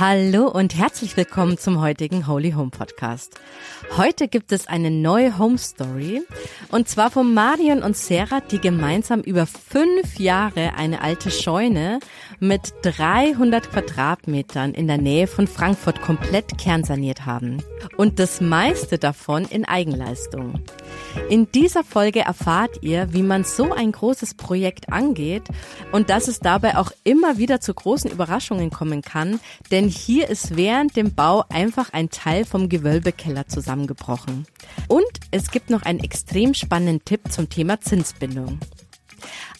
Hallo und herzlich willkommen zum heutigen Holy Home Podcast. Heute gibt es eine neue Home Story und zwar von Marion und Sarah, die gemeinsam über fünf Jahre eine alte Scheune mit 300 Quadratmetern in der Nähe von Frankfurt komplett kernsaniert haben und das meiste davon in Eigenleistung. In dieser Folge erfahrt ihr, wie man so ein großes Projekt angeht und dass es dabei auch immer wieder zu großen Überraschungen kommen kann, denn hier ist während dem Bau einfach ein Teil vom Gewölbekeller zusammengebrochen. Und es gibt noch einen extrem spannenden Tipp zum Thema Zinsbindung.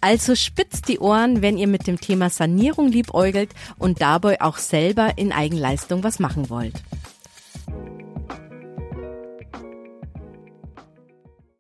Also spitzt die Ohren, wenn ihr mit dem Thema Sanierung liebäugelt und dabei auch selber in Eigenleistung was machen wollt.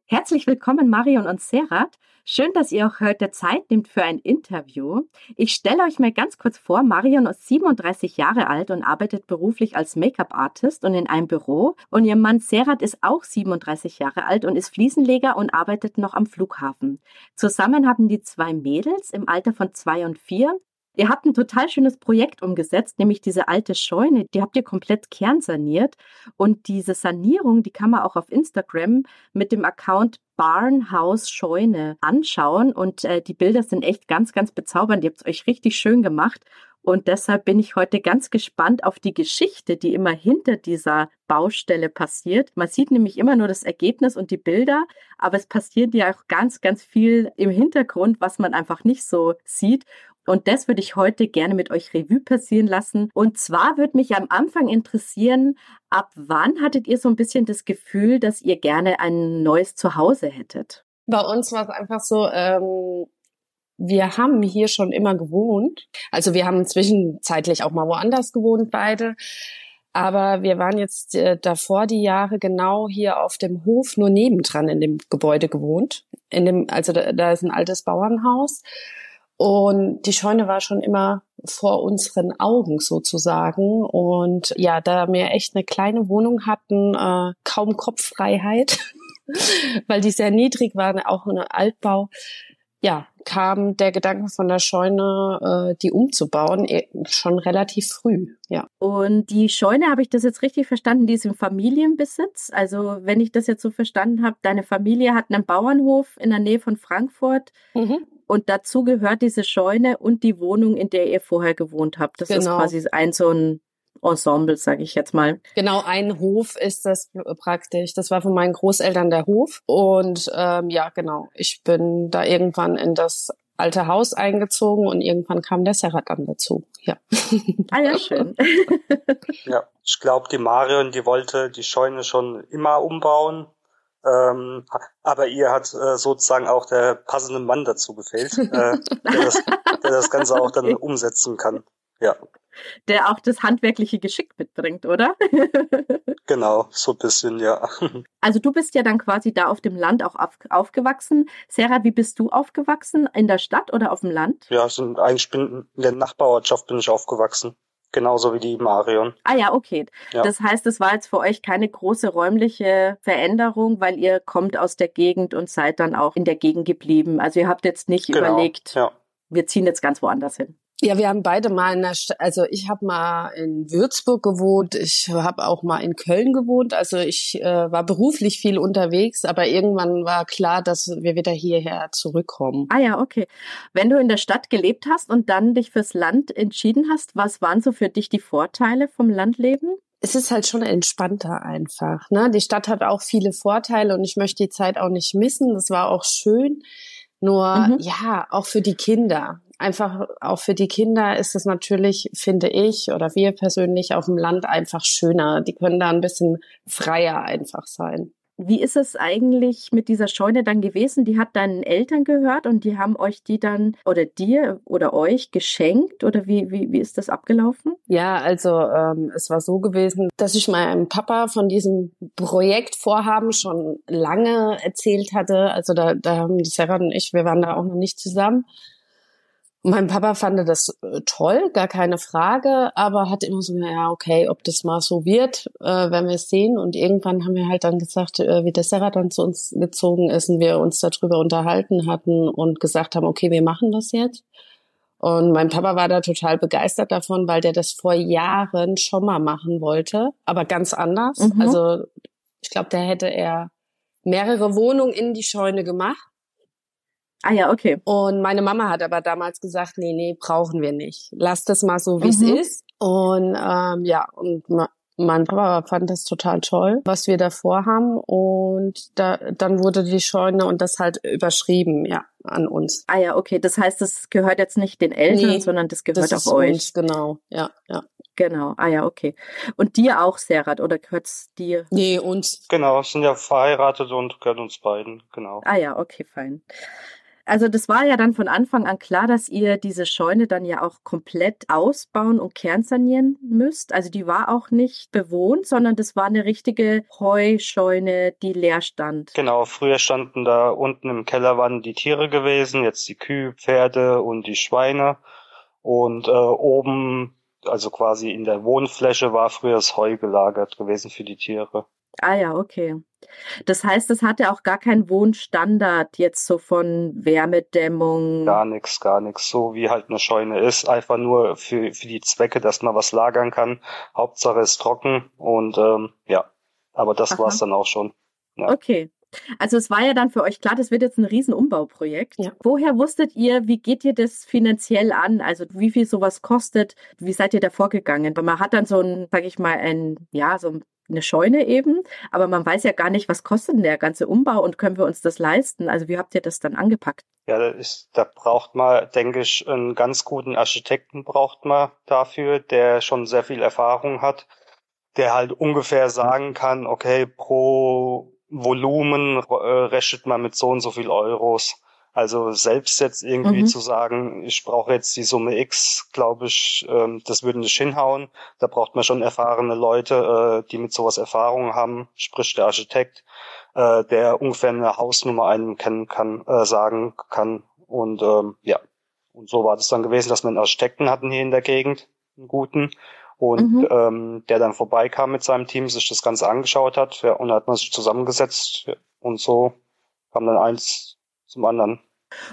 Herzlich willkommen, Marion und Serat. Schön, dass ihr auch heute Zeit nehmt für ein Interview. Ich stelle euch mal ganz kurz vor, Marion ist 37 Jahre alt und arbeitet beruflich als Make-up-Artist und in einem Büro. Und ihr Mann Serat ist auch 37 Jahre alt und ist Fliesenleger und arbeitet noch am Flughafen. Zusammen haben die zwei Mädels im Alter von zwei und vier Ihr habt ein total schönes Projekt umgesetzt, nämlich diese alte Scheune, die habt ihr komplett kernsaniert. Und diese Sanierung, die kann man auch auf Instagram mit dem Account Barnhouse Scheune anschauen. Und äh, die Bilder sind echt ganz, ganz bezaubernd. Ihr habt es euch richtig schön gemacht. Und deshalb bin ich heute ganz gespannt auf die Geschichte, die immer hinter dieser Baustelle passiert. Man sieht nämlich immer nur das Ergebnis und die Bilder, aber es passiert ja auch ganz, ganz viel im Hintergrund, was man einfach nicht so sieht. Und das würde ich heute gerne mit euch Revue passieren lassen. Und zwar würde mich am Anfang interessieren, ab wann hattet ihr so ein bisschen das Gefühl, dass ihr gerne ein neues Zuhause hättet? Bei uns war es einfach so, ähm, wir haben hier schon immer gewohnt. Also wir haben zwischenzeitlich auch mal woanders gewohnt, beide. Aber wir waren jetzt äh, davor die Jahre genau hier auf dem Hof, nur nebendran in dem Gebäude gewohnt. In dem, also da, da ist ein altes Bauernhaus. Und die Scheune war schon immer vor unseren Augen sozusagen. Und ja, da wir echt eine kleine Wohnung hatten, äh, kaum Kopffreiheit, weil die sehr niedrig war, auch eine Altbau, ja, kam der Gedanke von der Scheune, äh, die umzubauen, eh, schon relativ früh, ja. Und die Scheune, habe ich das jetzt richtig verstanden, die ist im Familienbesitz? Also wenn ich das jetzt so verstanden habe, deine Familie hat einen Bauernhof in der Nähe von Frankfurt. Mhm. Und dazu gehört diese Scheune und die Wohnung, in der ihr vorher gewohnt habt. Das genau. ist quasi ein so ein Ensemble, sage ich jetzt mal. Genau, ein Hof ist das praktisch. Das war von meinen Großeltern der Hof. Und ähm, ja, genau. Ich bin da irgendwann in das alte Haus eingezogen und irgendwann kam der Serrat dann dazu. Ja. Ah ja, schön. ja, ich glaube, die Marion, die wollte die Scheune schon immer umbauen. Ähm, aber ihr hat äh, sozusagen auch der passende Mann dazu gefehlt, äh, der, das, der das Ganze auch dann umsetzen kann. Ja. Der auch das handwerkliche Geschick mitbringt, oder? genau, so ein bisschen, ja. Also du bist ja dann quasi da auf dem Land auch auf, aufgewachsen. Sarah, wie bist du aufgewachsen? In der Stadt oder auf dem Land? Ja, so eigentlich bin, in der Nachbarortschaft bin ich aufgewachsen. Genauso wie die Marion. Ah ja, okay. Ja. Das heißt, es war jetzt für euch keine große räumliche Veränderung, weil ihr kommt aus der Gegend und seid dann auch in der Gegend geblieben. Also ihr habt jetzt nicht genau. überlegt, ja. wir ziehen jetzt ganz woanders hin. Ja, wir haben beide mal in der, St also ich habe mal in Würzburg gewohnt, ich habe auch mal in Köln gewohnt. Also ich äh, war beruflich viel unterwegs, aber irgendwann war klar, dass wir wieder hierher zurückkommen. Ah ja, okay. Wenn du in der Stadt gelebt hast und dann dich fürs Land entschieden hast, was waren so für dich die Vorteile vom Landleben? es ist halt schon entspannter einfach. Ne? Die Stadt hat auch viele Vorteile und ich möchte die Zeit auch nicht missen. Das war auch schön. Nur mhm. ja, auch für die Kinder einfach auch für die Kinder ist es natürlich, finde ich, oder wir persönlich auf dem Land einfach schöner. Die können da ein bisschen freier einfach sein. Wie ist es eigentlich mit dieser Scheune dann gewesen? Die hat deinen Eltern gehört und die haben euch die dann oder dir oder euch geschenkt oder wie, wie, wie ist das abgelaufen? Ja, also ähm, es war so gewesen, dass ich meinem Papa von diesem Projektvorhaben schon lange erzählt hatte. Also da, da haben die Sarah und ich, wir waren da auch noch nicht zusammen. Mein Papa fand das äh, toll, gar keine Frage, aber hat immer so, ja, okay, ob das mal so wird, äh, werden wir sehen. Und irgendwann haben wir halt dann gesagt, äh, wie der Sarah dann zu uns gezogen ist und wir uns darüber unterhalten hatten und gesagt haben, okay, wir machen das jetzt. Und mein Papa war da total begeistert davon, weil der das vor Jahren schon mal machen wollte, aber ganz anders. Mhm. Also ich glaube, da hätte er mehrere Wohnungen in die Scheune gemacht Ah ja, okay. Und meine Mama hat aber damals gesagt, nee, nee, brauchen wir nicht. Lass das mal so, wie es mhm. ist. Und ähm, ja, und mein Papa fand das total toll, was wir da vorhaben. Und da, dann wurde die Scheune und das halt überschrieben, ja, an uns. Ah ja, okay. Das heißt, das gehört jetzt nicht den Eltern, nee, sondern das gehört das auch euch. Uns, genau, ja, ja. Genau, ah ja, okay. Und dir auch, Serat, oder gehört's dir? Nee, uns. Genau, sind ja verheiratet und gehört uns beiden, genau. Ah ja, okay, fein. Also das war ja dann von Anfang an klar, dass ihr diese Scheune dann ja auch komplett ausbauen und kernsanieren müsst. Also die war auch nicht bewohnt, sondern das war eine richtige Heuscheune, die leer stand. Genau, früher standen da unten im Keller waren die Tiere gewesen, jetzt die Kühe, Pferde und die Schweine. Und äh, oben, also quasi in der Wohnfläche, war früher das Heu gelagert gewesen für die Tiere. Ah ja, okay. Das heißt, es hatte auch gar keinen Wohnstandard jetzt so von Wärmedämmung. Gar nichts, gar nichts. So wie halt eine Scheune ist. Einfach nur für, für die Zwecke, dass man was lagern kann. Hauptsache ist trocken und ähm, ja. Aber das Aha. war's dann auch schon. Ja. Okay. Also es war ja dann für euch klar, das wird jetzt ein Riesenumbauprojekt. Ja. Woher wusstet ihr, wie geht ihr das finanziell an? Also wie viel sowas kostet? Wie seid ihr da vorgegangen? Weil man hat dann so ein, sag ich mal, ein, ja, so ein eine Scheune eben, aber man weiß ja gar nicht, was kostet denn der ganze Umbau und können wir uns das leisten? Also wie habt ihr das dann angepackt? Ja, da, ist, da braucht man, denke ich, einen ganz guten Architekten braucht man dafür, der schon sehr viel Erfahrung hat, der halt ungefähr sagen kann, okay, pro Volumen äh, rechnet man mit so und so viel Euros. Also selbst jetzt irgendwie mhm. zu sagen, ich brauche jetzt die Summe X, glaube ich, ähm, das würde nicht hinhauen. Da braucht man schon erfahrene Leute, äh, die mit sowas Erfahrung haben, sprich der Architekt, äh, der ungefähr eine Hausnummer einen kennen kann, äh, sagen kann. Und ähm, ja, und so war das dann gewesen, dass wir einen Architekten hatten hier in der Gegend, einen guten, und mhm. ähm, der dann vorbeikam mit seinem Team, sich das Ganze angeschaut hat, ja, und da hat man sich zusammengesetzt und so kam dann eins zum anderen.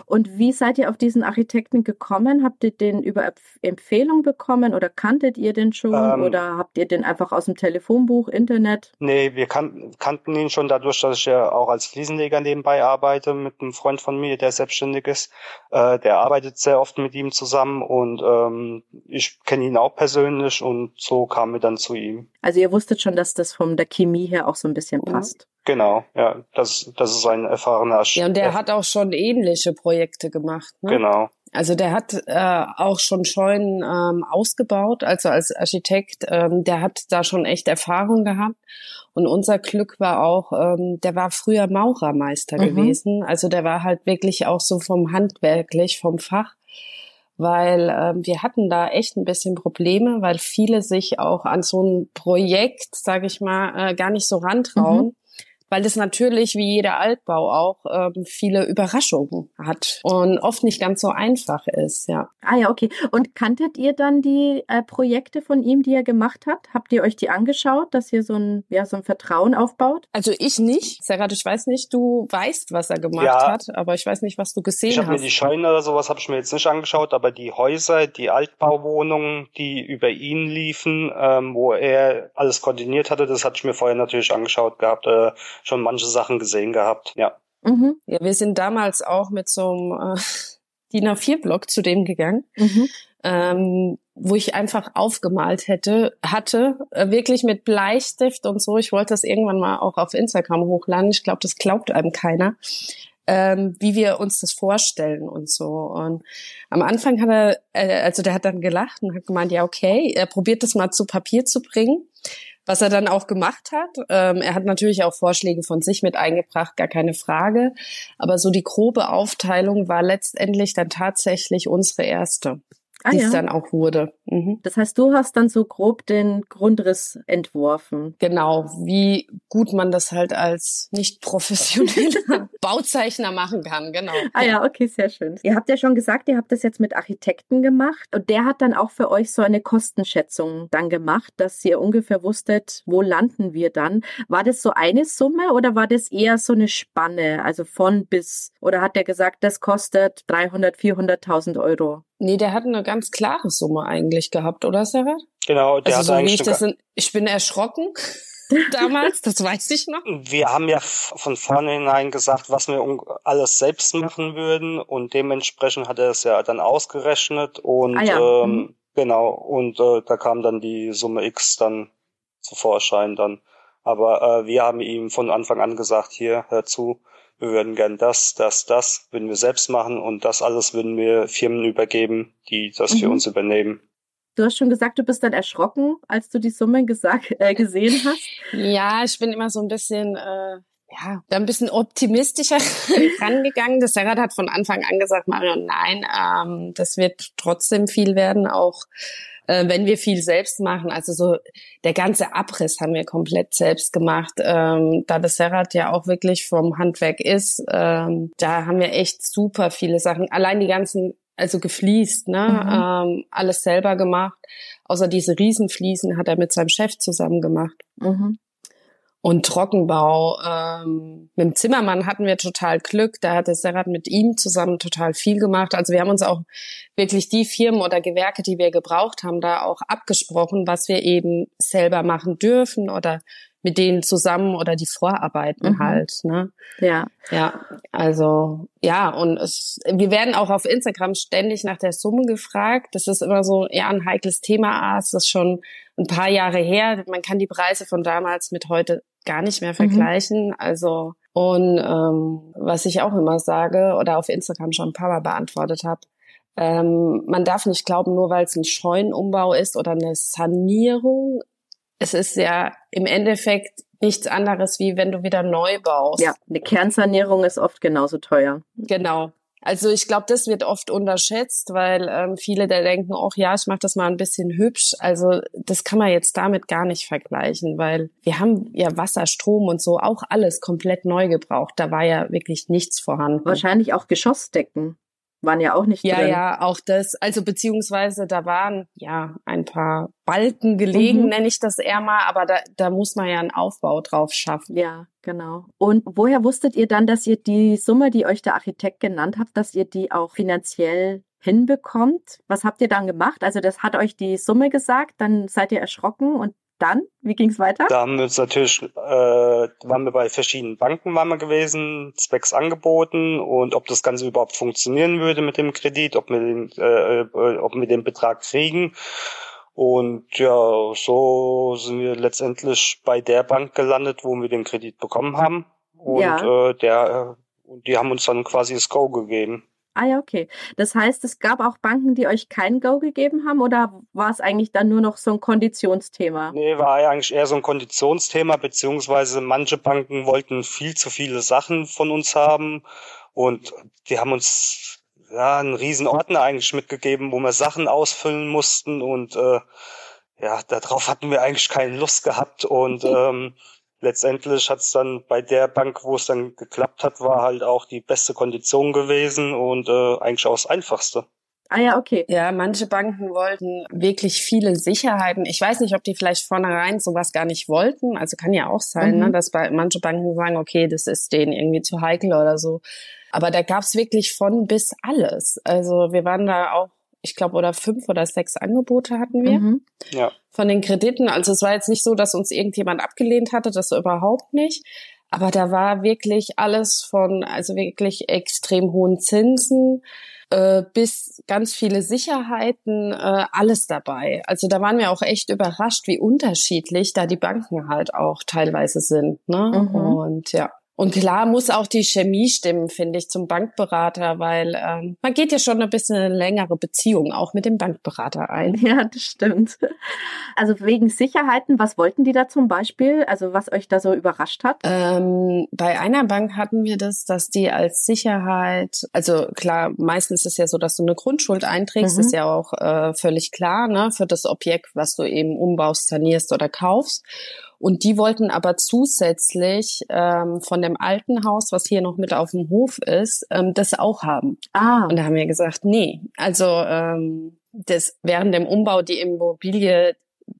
Und wie seid ihr auf diesen Architekten gekommen? Habt ihr den über Empfehlung bekommen oder kanntet ihr den schon ähm, oder habt ihr den einfach aus dem Telefonbuch, Internet? Nee, wir kan kannten ihn schon dadurch, dass ich ja auch als Fliesenleger nebenbei arbeite mit einem Freund von mir, der selbstständig ist. Äh, der arbeitet sehr oft mit ihm zusammen und ähm, ich kenne ihn auch persönlich und so kamen wir dann zu ihm. Also ihr wusstet schon, dass das von der Chemie her auch so ein bisschen mhm. passt. Genau, ja, das, das ist ein erfahrener Sch Ja, und der hat auch schon ähnliche Projekte gemacht. Ne? Genau. Also der hat äh, auch schon Scheunen ähm, ausgebaut, also als Architekt, ähm, der hat da schon echt Erfahrung gehabt. Und unser Glück war auch, ähm, der war früher Maurermeister mhm. gewesen. Also der war halt wirklich auch so vom handwerklich, vom Fach weil ähm, wir hatten da echt ein bisschen Probleme, weil viele sich auch an so ein Projekt, sage ich mal, äh, gar nicht so rantrauen. Mhm weil es natürlich wie jeder Altbau auch ähm, viele Überraschungen hat und oft nicht ganz so einfach ist, ja. Ah ja, okay. Und kanntet ihr dann die äh, Projekte von ihm, die er gemacht hat? Habt ihr euch die angeschaut, dass ihr so ein, ja, so ein Vertrauen aufbaut? Also ich nicht. Serrat, ich weiß nicht, du weißt, was er gemacht ja. hat, aber ich weiß nicht, was du gesehen ich hab hast. Ich habe mir die Scheune oder sowas habe ich mir jetzt nicht angeschaut, aber die Häuser, die Altbauwohnungen, die über ihn liefen, ähm, wo er alles koordiniert hatte, das hatte ich mir vorher natürlich angeschaut gehabt. Äh, schon manche Sachen gesehen gehabt, ja. Mhm. Ja, wir sind damals auch mit so einem äh, DIN A4-Block zu dem gegangen, mhm. ähm, wo ich einfach aufgemalt hätte, hatte, äh, wirklich mit Bleistift und so. Ich wollte das irgendwann mal auch auf Instagram hochladen. Ich glaube, das glaubt einem keiner. Ähm, wie wir uns das vorstellen und so. Und am Anfang hat er, äh, also der hat dann gelacht und hat gemeint, ja, okay, er probiert das mal zu Papier zu bringen was er dann auch gemacht hat. Ähm, er hat natürlich auch Vorschläge von sich mit eingebracht, gar keine Frage. Aber so die grobe Aufteilung war letztendlich dann tatsächlich unsere erste ah, die ja. es dann auch wurde. Mhm. Das heißt, du hast dann so grob den Grundriss entworfen. Genau, wie gut man das halt als nicht professioneller Bauzeichner machen kann, genau. Ah ja, okay, sehr schön. Ihr habt ja schon gesagt, ihr habt das jetzt mit Architekten gemacht und der hat dann auch für euch so eine Kostenschätzung dann gemacht, dass ihr ungefähr wusstet, wo landen wir dann. War das so eine Summe oder war das eher so eine Spanne, also von bis? Oder hat der gesagt, das kostet 300, 400.000 Euro? Nee, der hat eine ganz klare Summe eigentlich gehabt, oder Sarah? Genau, der also hat so wie eigentlich ich, das in, ich bin erschrocken damals, das weiß ich noch. Wir haben ja von vornherein gesagt, was wir alles selbst machen würden und dementsprechend hat er es ja dann ausgerechnet und Ah ja, ähm, mhm. genau und äh, da kam dann die Summe X dann zu Vorschein dann. Aber äh, wir haben ihm von Anfang an gesagt, hier hör zu, wir würden gern das, das, das würden wir selbst machen und das alles würden wir Firmen übergeben, die das für Mhm. uns übernehmen. Du hast schon gesagt, du bist dann erschrocken, als du die Summe gesagt, äh, gesehen hast. Ja, ich bin immer so ein bisschen, äh, ja, da ein bisschen optimistischer rangegangen. Das Sarah hat von Anfang an gesagt, Marion, nein, ähm, das wird trotzdem viel werden, auch äh, wenn wir viel selbst machen. Also so der ganze Abriss haben wir komplett selbst gemacht. Ähm, da das Serrat ja auch wirklich vom Handwerk ist, ähm, da haben wir echt super viele Sachen. Allein die ganzen, also gefliest, ne? Ähm, alles selber gemacht. Außer diese Riesenfliesen hat er mit seinem Chef zusammen gemacht. Mhm. Und Trockenbau. Ähm, mit dem Zimmermann hatten wir total Glück. Da hat der Serrat mit ihm zusammen total viel gemacht. Also wir haben uns auch wirklich die Firmen oder Gewerke, die wir gebraucht haben, da auch abgesprochen, was wir eben selber machen dürfen oder mit denen zusammen oder die Vorarbeiten Mhm. halt. Ne? Ja. Ja, also ja, und es, wir werden auch auf Instagram ständig nach der Summe gefragt. Das ist immer so eher ein heikles Thema. Ah, es ist schon ein paar Jahre her. Man kann die Preise von damals mit heute gar nicht mehr vergleichen. Also und ähm, was ich auch immer sage oder auf Instagram schon ein paar Mal beantwortet habe, ähm, man darf nicht glauben, nur weil es ein Scheunenumbau ist oder eine Sanierung. Es ist ja im Endeffekt nichts anderes, wie wenn du wieder neu baust. Ja, eine Kernsanierung ist oft genauso teuer. Genau. Also ich glaube, das wird oft unterschätzt, weil ähm, viele da denken, auch ja, ich mache das mal ein bisschen hübsch. Also das kann man jetzt damit gar nicht vergleichen, weil wir haben ja Wasser, Strom und so auch alles komplett neu gebraucht. Da war ja wirklich nichts vorhanden. Wahrscheinlich auch Geschossdecken waren ja auch nicht Ja, drin. ja, auch das. Also beziehungsweise da waren ja ein paar Balken gelegen, Mhm. nenne ich das eher mal, aber da, da muss man ja einen Aufbau drauf schaffen. Ja, genau. Und woher wusstet ihr dann, dass ihr die Summe, die euch der Architekt genannt hat, dass ihr die auch finanziell hinbekommt? Was habt ihr dann gemacht? Also das hat euch die Summe gesagt, dann seid ihr erschrocken und dann, wie ging's weiter? Da haben wir uns natürlich, äh, waren wir bei verschiedenen Banken waren wir gewesen, zwecks angeboten und ob das Ganze überhaupt funktionieren würde mit dem Kredit, ob wir den, äh, ob wir den Betrag kriegen. Und ja, so sind wir letztendlich bei der Bank gelandet, wo wir den Kredit bekommen haben. Und Ja. äh, der, die haben uns dann quasi das Go gegeben. Ah ja, okay. Das heißt, es gab auch Banken, die euch kein Go gegeben haben oder war es eigentlich dann nur noch so ein Konditionsthema? Nee, war ja eigentlich eher so ein Konditionsthema, beziehungsweise manche Banken wollten viel zu viele Sachen von uns haben und die haben uns ja einen riesen Ordner eigentlich mitgegeben, wo wir Sachen ausfüllen mussten und äh, ja, darauf hatten wir eigentlich keine Lust gehabt und ähm, letztendlich hat es dann bei der Bank, wo es dann geklappt hat, war halt auch die beste Kondition gewesen und äh, eigentlich auch das Einfachste. Ah ja, okay. Ja, manche Banken wollten wirklich viele Sicherheiten. Ich weiß nicht, ob die vielleicht vornherein sowas gar nicht wollten. Also kann ja auch sein, Mhm. ne, dass bei manche Banken sagen, okay, das ist denen irgendwie zu heikel oder so. Aber da gab's wirklich von bis alles. Also wir waren da auch, ich glaube, oder fünf oder sechs Angebote hatten wir Mhm. Ja. von den Krediten. Also es war jetzt nicht so, dass uns irgendjemand abgelehnt hatte, das überhaupt nicht. Aber da war wirklich alles von, also wirklich extrem hohen Zinsen äh, bis ganz viele Sicherheiten, äh, alles dabei. Also da waren wir auch echt überrascht, wie unterschiedlich da die Banken halt auch teilweise sind. Ne? Mhm. Und ja. Und klar muss auch die Chemie stimmen, finde ich, zum Bankberater, weil ähm, man geht ja schon ein bisschen eine längere Beziehung auch mit dem Bankberater ein. Ja, das stimmt. Also wegen Sicherheiten, was wollten die da zum Beispiel? Also was euch da so überrascht hat? Ähm, bei einer Bank hatten wir das, dass die als Sicherheit, also klar, meistens ist es ja so, dass du eine Grundschuld einträgst, Mhm. ist ja auch äh, völlig klar, ne, für das Objekt, was du eben umbaust, sanierst oder kaufst. Und die wollten aber zusätzlich ähm, von dem alten Haus, was hier noch mit auf dem Hof ist, ähm, das auch haben. Ah. Und da haben wir gesagt, nee, also ähm, das während dem Umbau die Immobilie,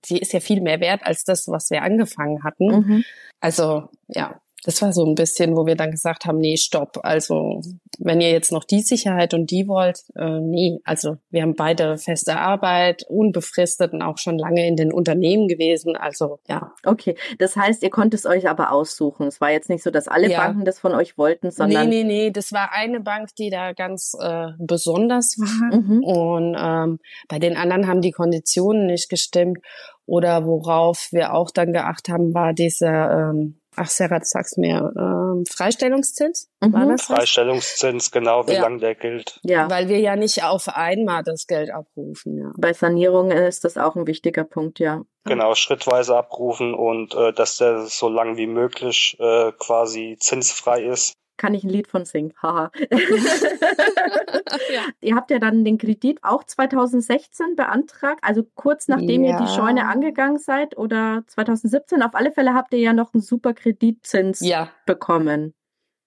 die ist ja viel mehr wert als das, was wir angefangen hatten. Mhm. Also ja, das war so ein bisschen, wo wir dann gesagt haben, nee, stopp. Also wenn ihr jetzt noch die Sicherheit und die wollt, äh, nee. Also wir haben beide feste Arbeit, unbefristet und auch schon lange in den Unternehmen gewesen. Also ja. Okay, das heißt, ihr konntet es euch aber aussuchen. Es war jetzt nicht so, dass alle Ja. Banken das von euch wollten, sondern nee, nee, nee, das war eine Bank, die da ganz äh, besonders war. Mhm. Und ähm, bei den anderen haben die Konditionen nicht gestimmt. Oder worauf wir auch dann geachtet haben, war dieser, ähm, ach Sarah, sag's mir, ähm, Freistellungszins. War Mhm. das was? Freistellungszins, genau, wie Ja. lang der gilt. ja. Weil wir ja nicht auf einmal das Geld abrufen, ja. Bei Sanierung ist das auch ein wichtiger Punkt, ja. Genau, schrittweise abrufen und äh, dass der so lang wie möglich äh, quasi zinsfrei ist. Kann ich ein Lied von singen. Haha. ja. Ihr habt ja dann den Kredit auch 2016 beantragt, also kurz nachdem ihr die Ja. Scheune angegangen seid oder 2017. Auf alle Fälle habt ihr ja noch einen super Kreditzins Ja, bekommen,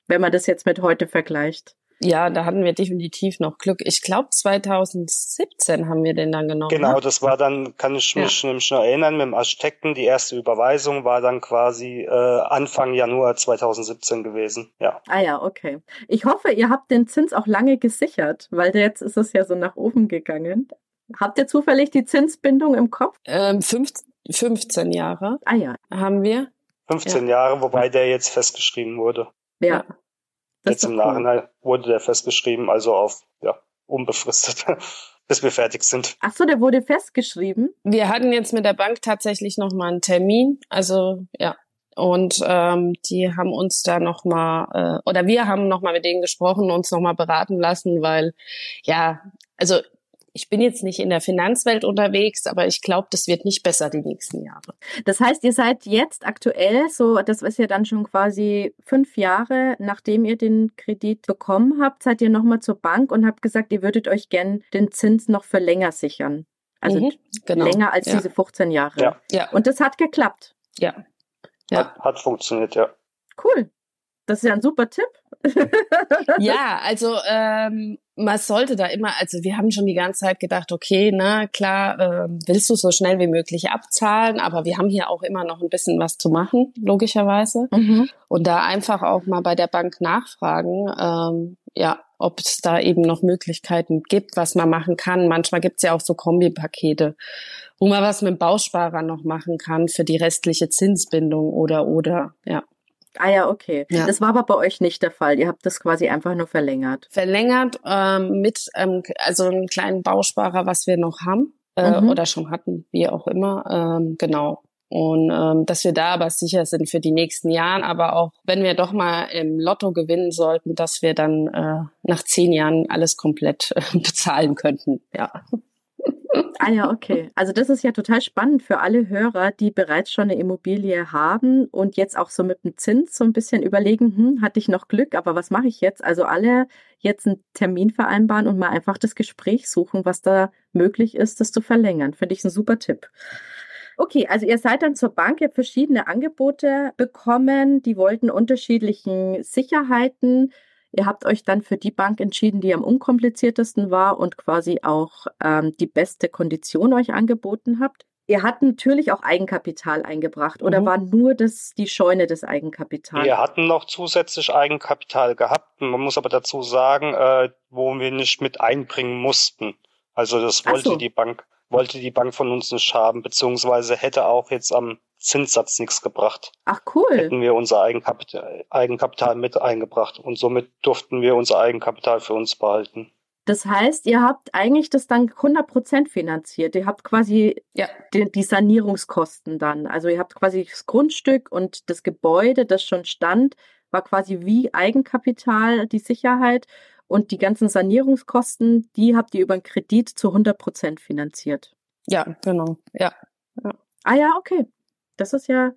wenn man das jetzt mit heute vergleicht. Ja, da hatten wir definitiv noch Glück. Ich glaube, 2017 haben wir den dann genommen. Genau, ne? das war dann, kann ich Ja. mich nämlich noch erinnern, mit dem Architekten. Die erste Überweisung war dann quasi äh, Anfang Januar 2017 gewesen. Ja, Ah ja, okay. Ich hoffe, ihr habt den Zins auch lange gesichert, weil jetzt ist es ja so nach oben gegangen. Habt ihr zufällig die Zinsbindung im Kopf? Ähm, fünf, 15 Jahre Ah ja, haben wir. 15 Jahre, wobei der jetzt festgeschrieben wurde. ja. Das jetzt im cool. Nachhinein wurde der festgeschrieben, also auf ja unbefristet, bis wir fertig sind. Ach so, der wurde festgeschrieben. Wir hatten jetzt mit der Bank tatsächlich noch mal einen Termin, also ja. Und ähm, die haben uns da noch mal äh, oder wir haben noch mal mit denen gesprochen und uns noch mal beraten lassen, weil ja, also ich bin jetzt nicht in der Finanzwelt unterwegs, aber ich glaube, das wird nicht besser die nächsten Jahre. Das heißt, ihr seid jetzt aktuell, so, das ist ja dann schon quasi fünf Jahre, nachdem ihr den Kredit bekommen habt, seid ihr nochmal zur Bank und habt gesagt, ihr würdet euch gern den Zins noch für länger sichern. Also Mhm, genau. länger als ja. diese 15 Jahre. Ja. Ja, Und das hat geklappt. ja. Ja. Hat, hat funktioniert, ja. Cool. Das ist ja ein super Tipp. Ja, also ähm, man sollte da immer, also wir haben schon die ganze Zeit gedacht, okay, na klar, ähm, willst du so schnell wie möglich abzahlen, aber wir haben hier auch immer noch ein bisschen was zu machen, logischerweise. Mhm. Und da einfach auch mal bei der Bank nachfragen, ähm, ja, ob es da eben noch Möglichkeiten gibt, was man machen kann. Manchmal gibt's ja auch so Kombipakete, wo man was mit dem Bausparer noch machen kann für die restliche Zinsbindung oder oder ja. Ah ja, okay. Ja. Das war aber bei euch nicht der Fall. Ihr habt das quasi einfach nur verlängert. verlängert ähm, mit ähm, also einem kleinen Bausparer, was wir noch haben äh, Mhm. oder schon hatten, wie auch immer. Ähm, genau. Und ähm, dass wir da aber sicher sind für die nächsten Jahren, aber auch wenn wir doch mal im Lotto gewinnen sollten, dass wir dann äh, nach zehn Jahren alles komplett äh, bezahlen könnten. Ja. Ah ja, okay. Also das ist ja total spannend für alle Hörer, die bereits schon eine Immobilie haben und jetzt auch so mit dem Zins so ein bisschen überlegen, hm, hatte ich noch Glück, aber was mache ich jetzt? Also alle jetzt einen Termin vereinbaren und mal einfach das Gespräch suchen, was da möglich ist, das zu verlängern. Finde ich ein super Tipp. Okay, also ihr seid dann zur Bank, ihr habt verschiedene Angebote bekommen, die wollten unterschiedlichen Sicherheiten. Ihr habt euch dann für die Bank entschieden, die am unkompliziertesten war und quasi auch ähm, die beste Kondition euch angeboten habt. Ihr habt natürlich auch Eigenkapital eingebracht oder Mhm. war nur das die Scheune des Eigenkapitals? Wir hatten noch zusätzlich Eigenkapital gehabt. Man muss aber dazu sagen, äh, wo wir nicht mit einbringen mussten. Also das wollte so. die Bank, wollte die Bank von uns nicht haben, beziehungsweise hätte auch jetzt am Zinssatz nichts gebracht. Ach cool. Hätten wir unser Eigenkapital, Eigenkapital mit eingebracht und somit durften wir unser Eigenkapital für uns behalten. Das heißt, ihr habt eigentlich das dann 100% finanziert. Ihr habt quasi Ja. die, die Sanierungskosten dann. Also ihr habt quasi das Grundstück und das Gebäude, das schon stand, war quasi wie Eigenkapital die Sicherheit und die ganzen Sanierungskosten, die habt ihr über einen Kredit zu 100% finanziert. Ja, genau. Ja. Ah ja, okay. Das ist ja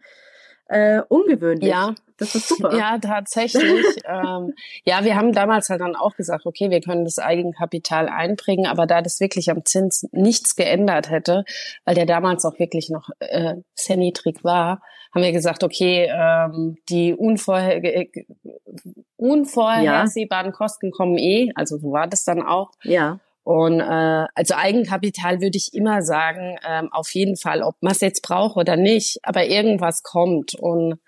äh, ungewöhnlich. Ja, Das ist super. Ja, tatsächlich. ähm, ja, wir haben damals halt dann auch gesagt, okay, wir können das Eigenkapital einbringen, aber da das wirklich am Zins nichts geändert hätte, weil der damals auch wirklich noch äh, sehr niedrig war, haben wir gesagt, okay, ähm, die unvorher unvorhersehbaren ja. Kosten kommen eh, also so war das dann auch. Ja. Und äh, also Eigenkapital würde ich immer sagen, ähm, auf jeden Fall, ob man es jetzt braucht oder nicht, aber irgendwas kommt. Und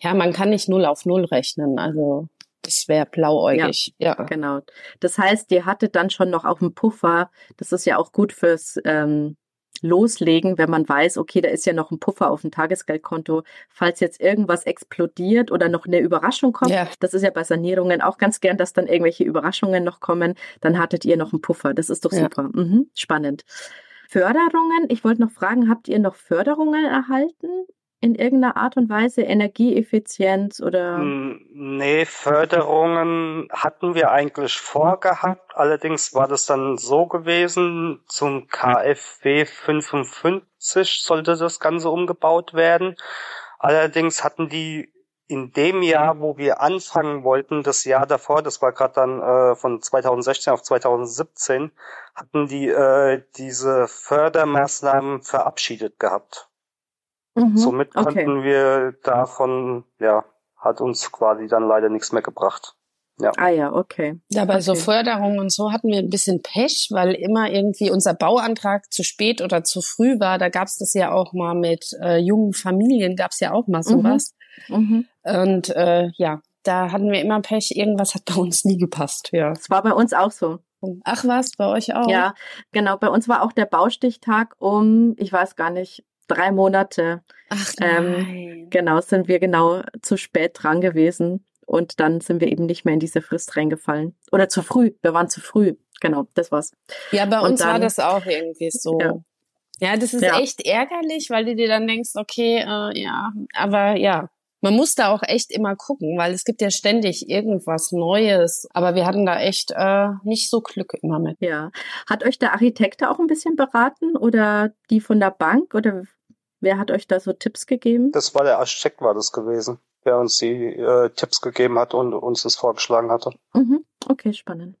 ja, man kann nicht null auf null rechnen. Also das wäre blauäugig. Ja, ja, genau. Das heißt, ihr hattet dann schon noch auch einen Puffer. Das ist ja auch gut fürs ähm, loslegen, wenn man weiß, okay, da ist ja noch ein Puffer auf dem Tagesgeldkonto, falls jetzt irgendwas explodiert oder noch eine Überraschung kommt. Ja. Das ist ja bei Sanierungen auch ganz gern, dass dann irgendwelche Überraschungen noch kommen. Dann hattet ihr noch einen Puffer. Das ist doch super. Ja. Mhm. Spannend. Förderungen. Ich wollte noch fragen, habt ihr noch Förderungen erhalten? In irgendeiner Art und Weise Energieeffizienz oder? Nee, Förderungen hatten wir eigentlich vorgehabt. Allerdings war das dann so gewesen, zum KfW 55 sollte das Ganze umgebaut werden. Allerdings hatten die in dem Jahr, wo wir anfangen wollten, das Jahr davor, das war gerade dann äh, von 2016 auf 2017, hatten die äh, diese Fördermaßnahmen verabschiedet gehabt. Mhm, Somit konnten okay. wir davon, ja, hat uns quasi dann leider nichts mehr gebracht. Ja. Ah ja, okay. Ja, bei okay. so Förderungen und so hatten wir ein bisschen Pech, weil immer irgendwie unser Bauantrag zu spät oder zu früh war. Da gab's das ja auch mal mit äh, jungen Familien, gab's ja auch mal sowas. Mhm. Mhm. Und äh, ja, da hatten wir immer Pech. Irgendwas hat bei uns nie gepasst. Ja, es war bei uns auch so. Ach was, bei euch auch? Ja, genau. Bei uns war auch der Baustichtag um, ich weiß gar nicht, drei Monate. Ach ähm, nein. Ähm, genau, sind wir genau zu spät dran gewesen. Und dann sind wir eben nicht mehr in diese Frist reingefallen. Oder zu früh. Wir waren zu früh. Genau, das war's. Ja, bei und uns dann, war das auch irgendwie so. Ja. Ja, das ist ja. echt ärgerlich, weil du dir dann denkst, okay, äh, ja, aber ja, man muss da auch echt immer gucken, weil es gibt ja ständig irgendwas Neues. Aber wir hatten da echt äh, nicht so Glück immer mit. Ja. Hat euch der Architekt auch ein bisschen beraten oder die von der Bank oder Wer hat euch da so Tipps gegeben? Das war der Architekt, war das gewesen, der uns die äh, Tipps gegeben hat und uns das vorgeschlagen hatte. Mhm. Okay, spannend.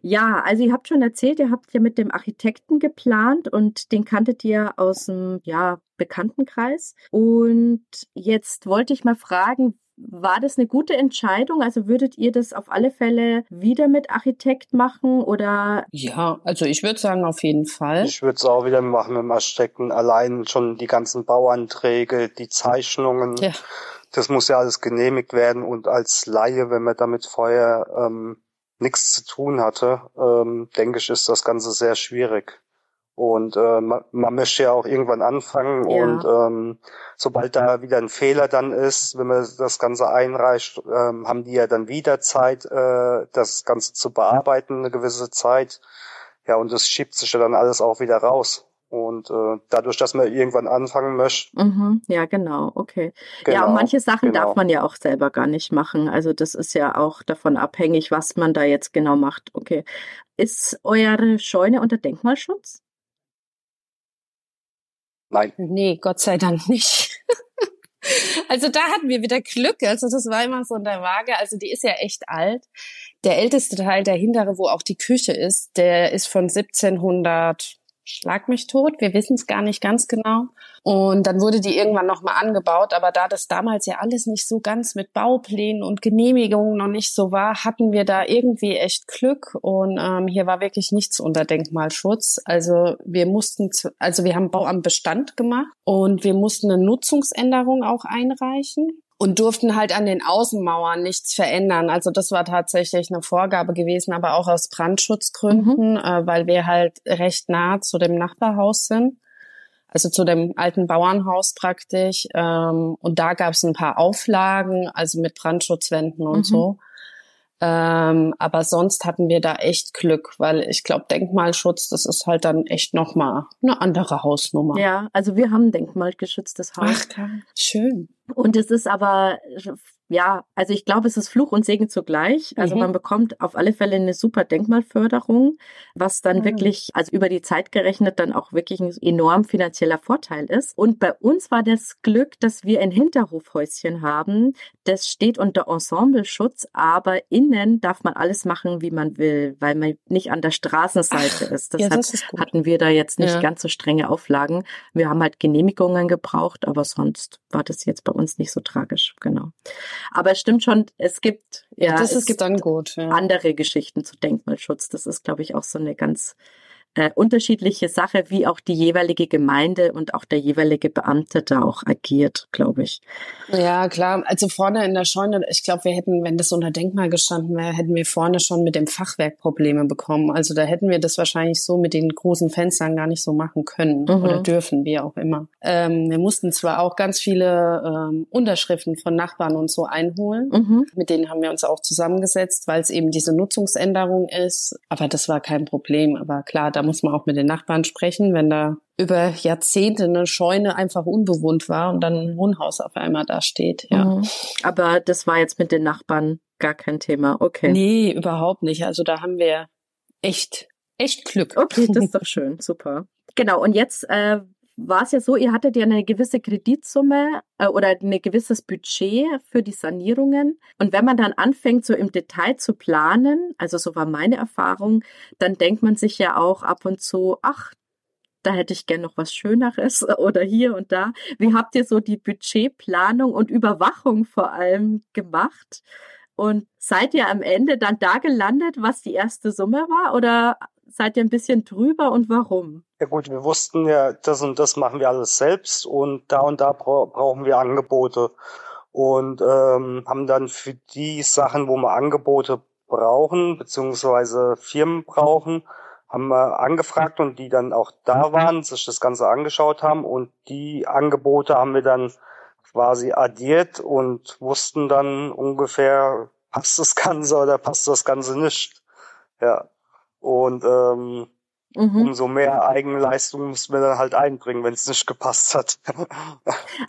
Ja, also ihr habt schon erzählt, ihr habt ja mit dem Architekten geplant und den kanntet ihr aus dem ja, Bekanntenkreis. Und jetzt wollte ich mal fragen, war das eine gute Entscheidung? Also würdet ihr das auf alle Fälle wieder mit Architekt machen oder? Ja, also ich würde sagen auf jeden Fall. Ich würde es auch wieder machen mit dem Architekten. Allein schon die ganzen Bauanträge, die Zeichnungen. Ja. Das muss ja alles genehmigt werden und als Laie, wenn man damit vorher ähm, nichts zu tun hatte, ähm, denke ich, ist das Ganze sehr schwierig. Und äh, man, man möchte ja auch irgendwann anfangen ja. und ähm, sobald da wieder ein Fehler dann ist, wenn man das Ganze einreicht, ähm, haben die ja dann wieder Zeit, äh, das Ganze zu bearbeiten, eine gewisse Zeit. Ja, und das schiebt sich ja dann alles auch wieder raus. Und äh, dadurch, dass man irgendwann anfangen möchte. Mhm, ja, genau, okay. Genau, ja, und manche Sachen genau. darf man ja auch selber gar nicht machen. Also das ist ja auch davon abhängig, was man da jetzt genau macht. Okay. Ist eure Scheune unter Denkmalschutz? Nein. Nee, Gott sei Dank nicht. also da hatten wir wieder Glück. Also das war immer so in der Waage. Also die ist ja echt alt. Der älteste Teil, der hintere, wo auch die Küche ist, der ist von 1700 Schlag mich tot, wir wissen es gar nicht ganz genau. Und dann wurde die irgendwann nochmal angebaut, aber da das damals ja alles nicht so ganz mit Bauplänen und Genehmigungen noch nicht so war, hatten wir da irgendwie echt Glück und ähm, hier war wirklich nichts unter Denkmalschutz. Also wir mussten, also wir haben Bau am Bestand gemacht und wir mussten eine Nutzungsänderung auch einreichen und durften halt an den Außenmauern nichts verändern. Also das war tatsächlich eine Vorgabe gewesen, aber auch aus Brandschutzgründen, mhm. äh, weil wir halt recht nah zu dem Nachbarhaus sind, also zu dem alten Bauernhaus praktisch. Ähm, und da gab es ein paar Auflagen, also mit Brandschutzwänden und mhm. so. Ähm, aber sonst hatten wir da echt Glück, weil ich glaube, Denkmalschutz, das ist halt dann echt nochmal eine andere Hausnummer. Ja, also wir haben ein denkmalgeschütztes Haus. Ach, schön. Und es ist aber ja, also ich glaube, es ist Fluch und Segen zugleich. Also mhm. man bekommt auf alle Fälle eine super Denkmalförderung, was dann mhm. wirklich, also über die Zeit gerechnet, dann auch wirklich ein enorm finanzieller Vorteil ist. Und bei uns war das Glück, dass wir ein Hinterhofhäuschen haben. Das steht unter Ensembleschutz, aber innen darf man alles machen, wie man will, weil man nicht an der Straßenseite Ach, ist. Deshalb ja, hatten wir da jetzt nicht ja. ganz so strenge Auflagen. Wir haben halt Genehmigungen gebraucht, aber sonst war das jetzt bei uns nicht so tragisch. Genau. Aber es stimmt schon, es gibt ja, das es gibt dann gut, ja. andere Geschichten zu Denkmalschutz. Das ist, glaube ich, auch so eine ganz äh, unterschiedliche Sache, wie auch die jeweilige Gemeinde und auch der jeweilige Beamte da auch agiert, glaube ich. Ja, klar. Also vorne in der Scheune, ich glaube, wir hätten, wenn das unter Denkmal gestanden wäre, hätten wir vorne schon mit dem Fachwerk Probleme bekommen. Also da hätten wir das wahrscheinlich so mit den großen Fenstern gar nicht so machen können mhm. oder dürfen, wie auch immer. Ähm, wir mussten zwar auch ganz viele ähm, Unterschriften von Nachbarn und so einholen. Mhm. Mit denen haben wir uns auch zusammengesetzt, weil es eben diese Nutzungsänderung ist. Aber das war kein Problem. Aber klar, da muss man auch mit den Nachbarn sprechen, wenn da über Jahrzehnte eine Scheune einfach unbewohnt war und dann ein Wohnhaus auf einmal da steht. Ja. Mhm. Aber das war jetzt mit den Nachbarn gar kein Thema. Okay. Nee, überhaupt nicht. Also da haben wir echt, echt Glück. Okay, das ist doch schön. Super. Genau. Und jetzt äh, war es ja so, ihr hattet ja eine gewisse Kreditsumme äh, oder ein gewisses Budget für die Sanierungen. Und wenn man dann anfängt, so im Detail zu planen, also so war meine Erfahrung, dann denkt man sich ja auch ab und zu, ach, da hätte ich gern noch was Schöneres oder hier und da. Wie habt ihr so die Budgetplanung und Überwachung vor allem gemacht? Und seid ihr am Ende dann da gelandet, was die erste Summe war? Oder seid ihr ein bisschen drüber und warum? Ja gut, wir wussten ja, das und das machen wir alles selbst und da und da bra brauchen wir Angebote. Und ähm, haben dann für die Sachen, wo wir Angebote brauchen, beziehungsweise Firmen brauchen, haben wir angefragt und die dann auch da waren, sich das Ganze angeschaut haben und die Angebote haben wir dann quasi addiert und wussten dann ungefähr, passt das Ganze oder passt das Ganze nicht. Ja. Und ähm, mhm. umso mehr Eigenleistung müssen wir dann halt einbringen, wenn es nicht gepasst hat.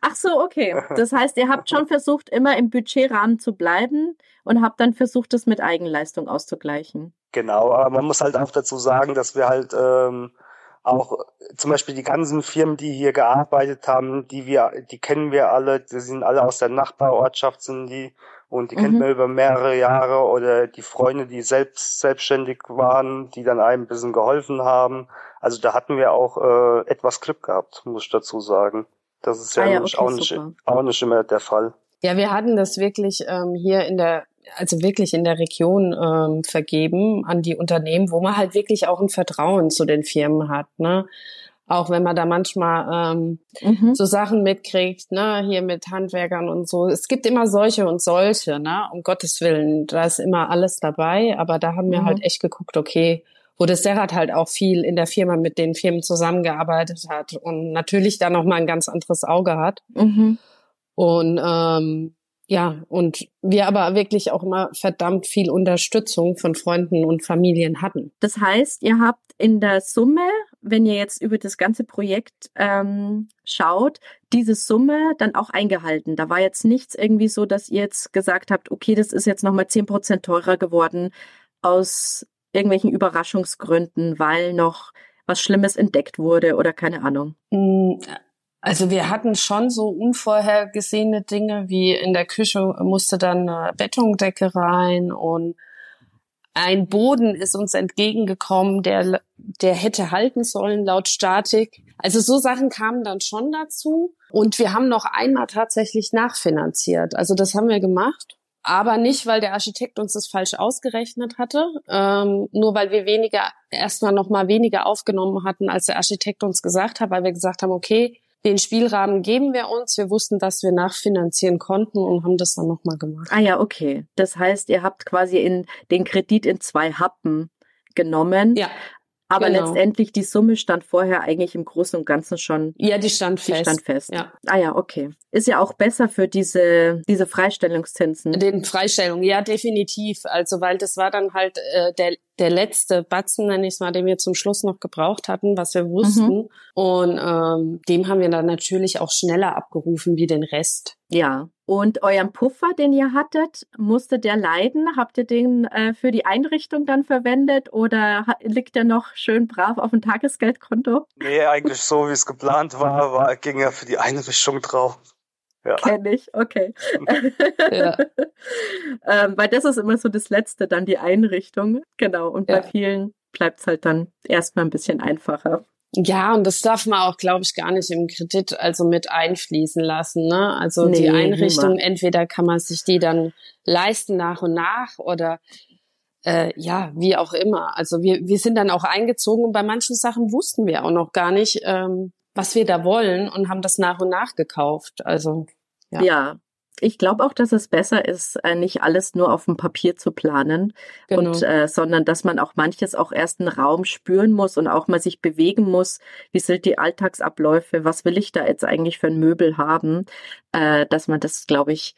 Ach so, okay. Das heißt, ihr habt schon versucht, immer im Budgetrahmen zu bleiben und habt dann versucht, das mit Eigenleistung auszugleichen. Genau, aber man muss halt auch dazu sagen, dass wir halt ähm, auch zum Beispiel die ganzen Firmen, die hier gearbeitet haben, die wir, die kennen wir alle, die sind alle aus der Nachbarortschaft, sind die und die mhm. kennt man über mehrere Jahre oder die Freunde, die selbst selbstständig waren, die dann einem ein bisschen geholfen haben. Also da hatten wir auch äh, etwas Glück gehabt, muss ich dazu sagen. Das ist ja, ah ja okay, auch, nicht, auch nicht immer der Fall. Ja, wir hatten das wirklich ähm, hier in der, also wirklich in der Region ähm, vergeben an die Unternehmen, wo man halt wirklich auch ein Vertrauen zu den Firmen hat. Ne? Auch wenn man da manchmal ähm, mhm. so Sachen mitkriegt, ne, hier mit Handwerkern und so. Es gibt immer solche und solche, ne, um Gottes Willen. Da ist immer alles dabei. Aber da haben wir mhm. halt echt geguckt, okay, wo das Serhat halt auch viel in der Firma mit den Firmen zusammengearbeitet hat und natürlich da noch mal ein ganz anderes Auge hat. Mhm. Und ähm, ja, und wir aber wirklich auch immer verdammt viel Unterstützung von Freunden und Familien hatten. Das heißt, ihr habt in der Summe, wenn ihr jetzt über das ganze Projekt ähm, schaut, diese Summe dann auch eingehalten. Da war jetzt nichts irgendwie so, dass ihr jetzt gesagt habt, okay, das ist jetzt nochmal zehn Prozent teurer geworden aus irgendwelchen Überraschungsgründen, weil noch was Schlimmes entdeckt wurde oder keine Ahnung. Mm, also wir hatten schon so unvorhergesehene Dinge, wie in der Küche musste dann eine Bettungdecke rein und ein Boden ist uns entgegengekommen, der, der hätte halten sollen laut Statik. Also so Sachen kamen dann schon dazu. Und wir haben noch einmal tatsächlich nachfinanziert. Also das haben wir gemacht. Aber nicht, weil der Architekt uns das falsch ausgerechnet hatte, ähm, nur weil wir weniger, erstmal noch mal weniger aufgenommen hatten, als der Architekt uns gesagt hat, weil wir gesagt haben, okay, den Spielrahmen geben wir uns. Wir wussten, dass wir nachfinanzieren konnten und haben das dann nochmal gemacht. Ah ja, okay. Das heißt, ihr habt quasi in den Kredit in zwei Happen genommen. Ja. Aber genau. letztendlich die Summe stand vorher eigentlich im Großen und Ganzen schon. Ja, die stand fest. Die stand fest. Ja. Ah ja, okay. Ist ja auch besser für diese diese Freistellungszinsen. Den Freistellungen, ja definitiv. Also weil das war dann halt äh, der der letzte Batzen, nenne ich es mal, den wir zum Schluss noch gebraucht hatten, was wir wussten. Mhm. Und ähm, dem haben wir dann natürlich auch schneller abgerufen wie den Rest. Ja, Und euren Puffer, den ihr hattet, musste der leiden? Habt ihr den äh, für die Einrichtung dann verwendet oder liegt der noch schön brav auf dem Tagesgeldkonto? Nee, eigentlich so, wie es geplant war, war ging er für die Einrichtung drauf. Ja. Kenne ich, okay. ja. ähm, weil das ist immer so das Letzte, dann die Einrichtung. Genau. Und ja. bei vielen bleibt es halt dann erstmal ein bisschen einfacher. Ja, und das darf man auch, glaube ich, gar nicht im Kredit also mit einfließen lassen. Ne? Also nee, die Einrichtung, niemand. entweder kann man sich die dann leisten nach und nach oder äh, ja, wie auch immer. Also wir, wir sind dann auch eingezogen und bei manchen Sachen wussten wir auch noch gar nicht, ähm, was wir da wollen und haben das nach und nach gekauft. Also ja. ja. Ich glaube auch, dass es besser ist, äh, nicht alles nur auf dem Papier zu planen, genau. und, äh, sondern dass man auch manches auch erst einen Raum spüren muss und auch mal sich bewegen muss. Wie sind die Alltagsabläufe? Was will ich da jetzt eigentlich für ein Möbel haben? Äh, dass man das, glaube ich,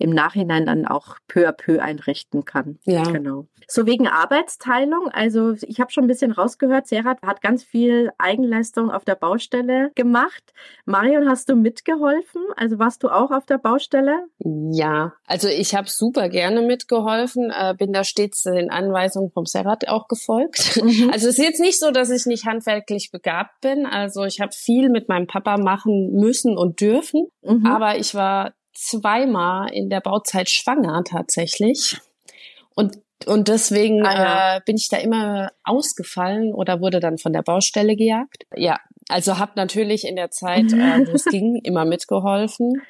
im Nachhinein dann auch peu à peu einrichten kann. Ja. Genau. So wegen Arbeitsteilung, also ich habe schon ein bisschen rausgehört, Serat hat ganz viel Eigenleistung auf der Baustelle gemacht. Marion, hast du mitgeholfen? Also warst du auch auf der Baustelle? Ja, also ich habe super gerne mitgeholfen, äh, bin da stets den Anweisungen vom Serat auch gefolgt. Mhm. Also es ist jetzt nicht so, dass ich nicht handwerklich begabt bin. Also ich habe viel mit meinem Papa machen müssen und dürfen, mhm. aber ich war zweimal in der Bauzeit schwanger tatsächlich. Und und deswegen ah, ja. äh, bin ich da immer ausgefallen oder wurde dann von der Baustelle gejagt. Ja, also habe natürlich in der Zeit, äh, wo es ging, immer mitgeholfen.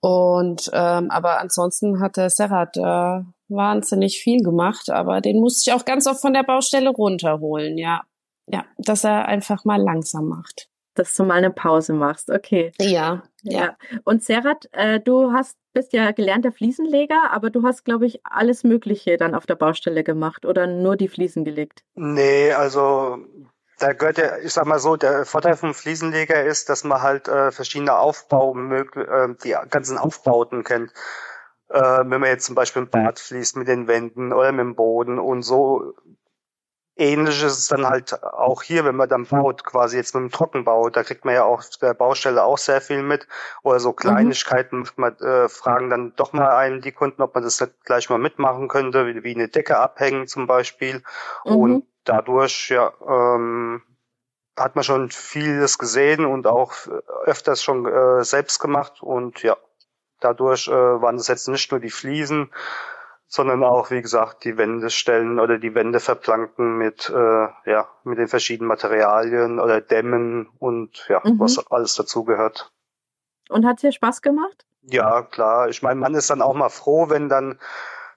Und ähm, aber ansonsten hat der Serrat äh, wahnsinnig viel gemacht, aber den musste ich auch ganz oft von der Baustelle runterholen, ja. Ja, dass er einfach mal langsam macht dass du mal eine Pause machst. Okay. Ja. Ja. ja. Und Serat, äh, du hast bist ja gelernter Fliesenleger, aber du hast, glaube ich, alles Mögliche dann auf der Baustelle gemacht oder nur die Fliesen gelegt? Nee, also da gehört ja, ich sag mal so, der Vorteil vom Fliesenleger ist, dass man halt äh, verschiedene Aufbau, äh, die ganzen Aufbauten kennt. Äh, wenn man jetzt zum Beispiel ein Bad fließt mit den Wänden oder mit dem Boden und so Ähnliches ist dann halt auch hier, wenn man dann baut, quasi jetzt mit dem Trockenbau, da kriegt man ja auch der Baustelle auch sehr viel mit. Oder so mhm. Kleinigkeiten man, äh, fragen dann doch mal einen die Kunden, ob man das gleich mal mitmachen könnte, wie, wie eine Decke abhängen zum Beispiel. Mhm. Und dadurch, ja, ähm, hat man schon vieles gesehen und auch öfters schon äh, selbst gemacht und ja, dadurch äh, waren es jetzt nicht nur die Fliesen, sondern auch, wie gesagt, die Wände stellen oder die Wände verplanken mit, äh, ja, mit den verschiedenen Materialien oder Dämmen und ja, mhm. was alles dazugehört. Und hat dir Spaß gemacht? Ja, klar. Ich meine, man ist dann auch mal froh, wenn dann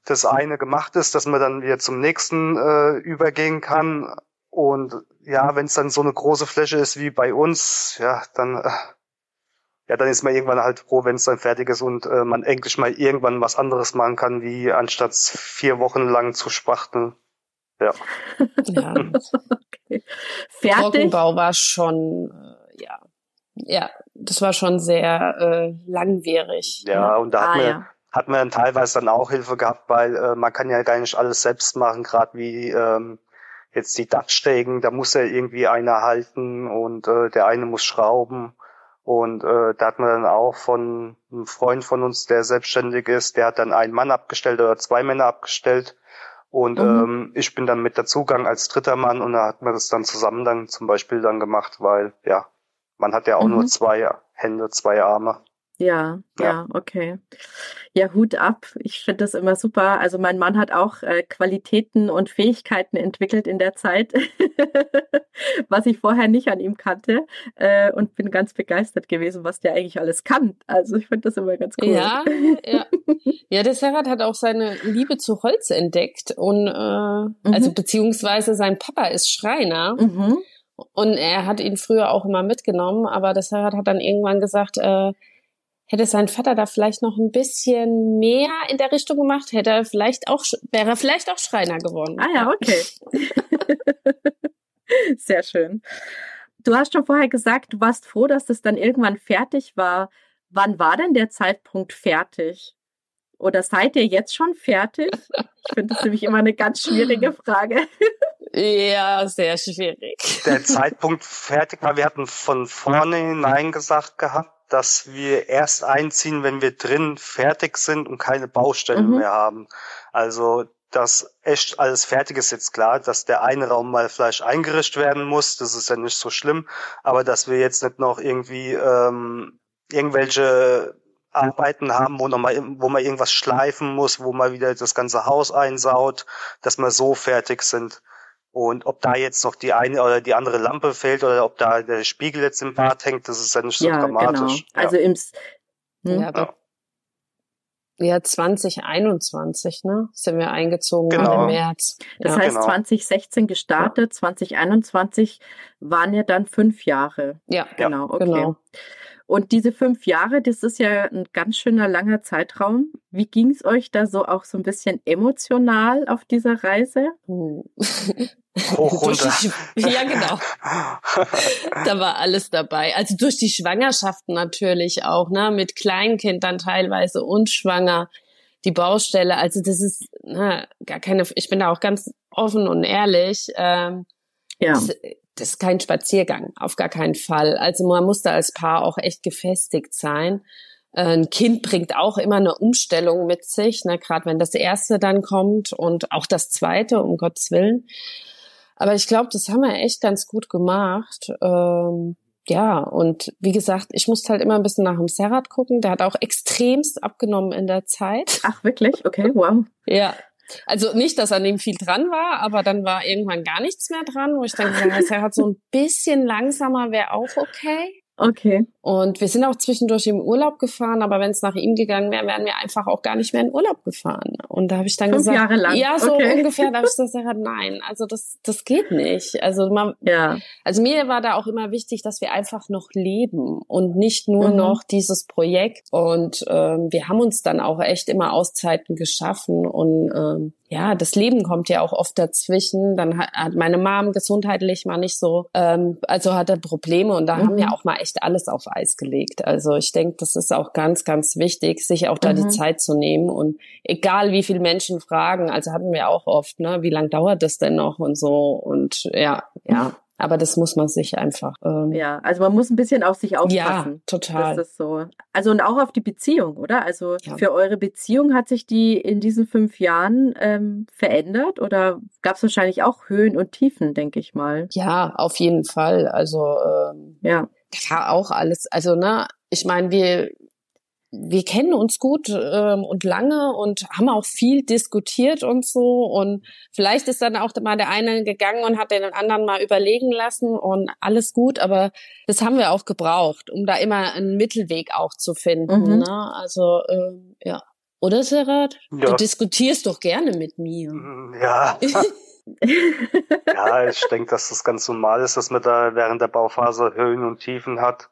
das eine gemacht ist, dass man dann wieder zum nächsten äh, übergehen kann. Und ja, wenn es dann so eine große Fläche ist wie bei uns, ja, dann äh, ja, dann ist man irgendwann halt froh, wenn es dann fertig ist und äh, man endlich mal irgendwann was anderes machen kann, wie anstatt vier Wochen lang zu spachteln. Ja. ja. okay. Fertig. Trockenbau war schon, äh, ja, ja, das war schon sehr äh, langwierig. Ja, und da ah, hat man, ja. hat man teilweise dann auch Hilfe gehabt, weil äh, man kann ja gar nicht alles selbst machen, gerade wie ähm, jetzt die Dachstegen, da muss ja irgendwie einer halten und äh, der eine muss schrauben und äh, da hat man dann auch von einem Freund von uns, der selbstständig ist, der hat dann einen Mann abgestellt oder zwei Männer abgestellt. Und mhm. ähm, ich bin dann mit dazugegangen als dritter Mann und da hat man das dann zusammen dann zum Beispiel dann gemacht, weil ja, man hat ja auch mhm. nur zwei Hände, zwei Arme. Ja, ja, ja, okay. Ja, Hut ab. Ich finde das immer super. Also mein Mann hat auch äh, Qualitäten und Fähigkeiten entwickelt in der Zeit, was ich vorher nicht an ihm kannte äh, und bin ganz begeistert gewesen, was der eigentlich alles kann. Also ich finde das immer ganz cool. Ja, ja. Ja, der Serhat hat auch seine Liebe zu Holz entdeckt und äh, mhm. also beziehungsweise sein Papa ist Schreiner. Mhm. Und er hat ihn früher auch immer mitgenommen, aber Serhat hat dann irgendwann gesagt, äh, hätte sein Vater da vielleicht noch ein bisschen mehr in der Richtung gemacht, hätte er vielleicht auch, wäre er vielleicht auch Schreiner geworden. Ah ja, okay. Sehr schön. Du hast schon vorher gesagt, du warst froh, dass das dann irgendwann fertig war. Wann war denn der Zeitpunkt fertig? Oder seid ihr jetzt schon fertig? Ich finde das nämlich immer eine ganz schwierige Frage. Ja, sehr schwierig. Der Zeitpunkt fertig war, wir hatten von vornherein gesagt gehabt, dass wir erst einziehen, wenn wir drin fertig sind und keine Baustellen mhm. mehr haben. Also dass echt alles fertig ist jetzt klar, dass der eine Raum mal vielleicht eingerichtet werden muss, das ist ja nicht so schlimm, aber dass wir jetzt nicht noch irgendwie ähm, irgendwelche Arbeiten haben, wo, noch mal, wo man irgendwas schleifen muss, wo man wieder das ganze Haus einsaut, dass wir so fertig sind. Und ob da jetzt noch die eine oder die andere Lampe fehlt oder ob da der Spiegel jetzt im Bad hängt, das ist ja nicht so ja, dramatisch. Genau. Also im hm? ja, ja, 2021, ne? Sind wir eingezogen genau. im März. Das ja. heißt, genau. 2016 gestartet, 2021 waren ja dann fünf Jahre. Ja, genau, okay. Genau. Und diese fünf Jahre, das ist ja ein ganz schöner langer Zeitraum. Wie ging es euch da so auch so ein bisschen emotional auf dieser Reise? Hoch runter. ja, genau. da war alles dabei. Also durch die Schwangerschaften natürlich auch, ne, mit Kleinkind dann teilweise und schwanger, die Baustelle. Also das ist na, gar keine. Ich bin da auch ganz offen und ehrlich. Ähm, ja. Das ist kein Spaziergang, auf gar keinen Fall. Also man muss da als Paar auch echt gefestigt sein. Äh, ein Kind bringt auch immer eine Umstellung mit sich, ne, gerade wenn das erste dann kommt und auch das zweite, um Gottes Willen. Aber ich glaube, das haben wir echt ganz gut gemacht. Ähm, ja, und wie gesagt, ich musste halt immer ein bisschen nach dem Serrat gucken. Der hat auch extremst abgenommen in der Zeit. Ach, wirklich? Okay, wow. ja, also nicht, dass an dem viel dran war, aber dann war irgendwann gar nichts mehr dran, wo ich dann gesagt habe, so ein bisschen langsamer wäre auch okay. Okay. Und wir sind auch zwischendurch im Urlaub gefahren, aber wenn es nach ihm gegangen wäre, wären wir einfach auch gar nicht mehr in Urlaub gefahren. Und da habe ich dann Fünf gesagt, Jahre lang. ja, so okay. ungefähr, da habe ich gesagt, nein, also das, das geht nicht. Also man, ja. also mir war da auch immer wichtig, dass wir einfach noch leben und nicht nur mhm. noch dieses Projekt. Und ähm, wir haben uns dann auch echt immer Auszeiten geschaffen und ähm, ja, das Leben kommt ja auch oft dazwischen. Dann hat, hat meine Mom gesundheitlich mal nicht so, ähm, also hat er Probleme und da mhm. haben wir auch mal echt alles auf Eis gelegt. Also ich denke, das ist auch ganz, ganz wichtig, sich auch da mhm. die Zeit zu nehmen und egal wie viele Menschen fragen, also hatten wir auch oft, ne, wie lang dauert das denn noch und so und ja, ja. Aber das muss man sich einfach. Ähm, ja, also man muss ein bisschen auf sich aufpassen. Ja, total. Das ist so. Also und auch auf die Beziehung, oder? Also ja. für eure Beziehung hat sich die in diesen fünf Jahren ähm, verändert oder gab es wahrscheinlich auch Höhen und Tiefen, denke ich mal. Ja, auf jeden Fall. Also ähm, ja, das war auch alles. Also ne, ich meine, wir wir kennen uns gut ähm, und lange und haben auch viel diskutiert und so. Und vielleicht ist dann auch mal der eine gegangen und hat den anderen mal überlegen lassen und alles gut. Aber das haben wir auch gebraucht, um da immer einen Mittelweg auch zu finden. Mhm. Ne? Also ähm, ja. Oder Serat? Ja. Du diskutierst doch gerne mit mir. Mm, ja. ja, ich denke, dass das ganz normal ist, dass man da während der Bauphase Höhen und Tiefen hat.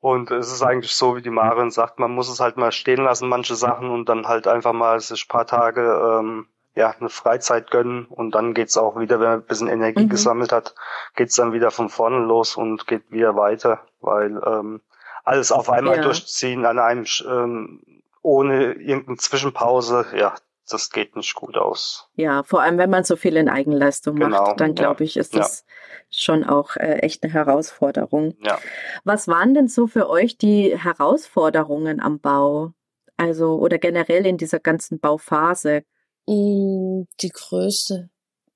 Und es ist eigentlich so, wie die Marin sagt, man muss es halt mal stehen lassen, manche Sachen, und dann halt einfach mal sich paar Tage ähm, ja, eine Freizeit gönnen und dann geht's auch wieder, wenn man ein bisschen Energie mhm. gesammelt hat, geht's dann wieder von vorne los und geht wieder weiter, weil ähm, alles auf einmal ja. durchziehen an einem ähm, ohne irgendeine Zwischenpause, ja, das geht nicht gut aus. Ja, vor allem wenn man so viel in Eigenleistung genau, macht, dann glaube ja. ich, ist das ja. schon auch äh, echt eine Herausforderung. Ja. Was waren denn so für euch die Herausforderungen am Bau? Also oder generell in dieser ganzen Bauphase? Mm, die größte.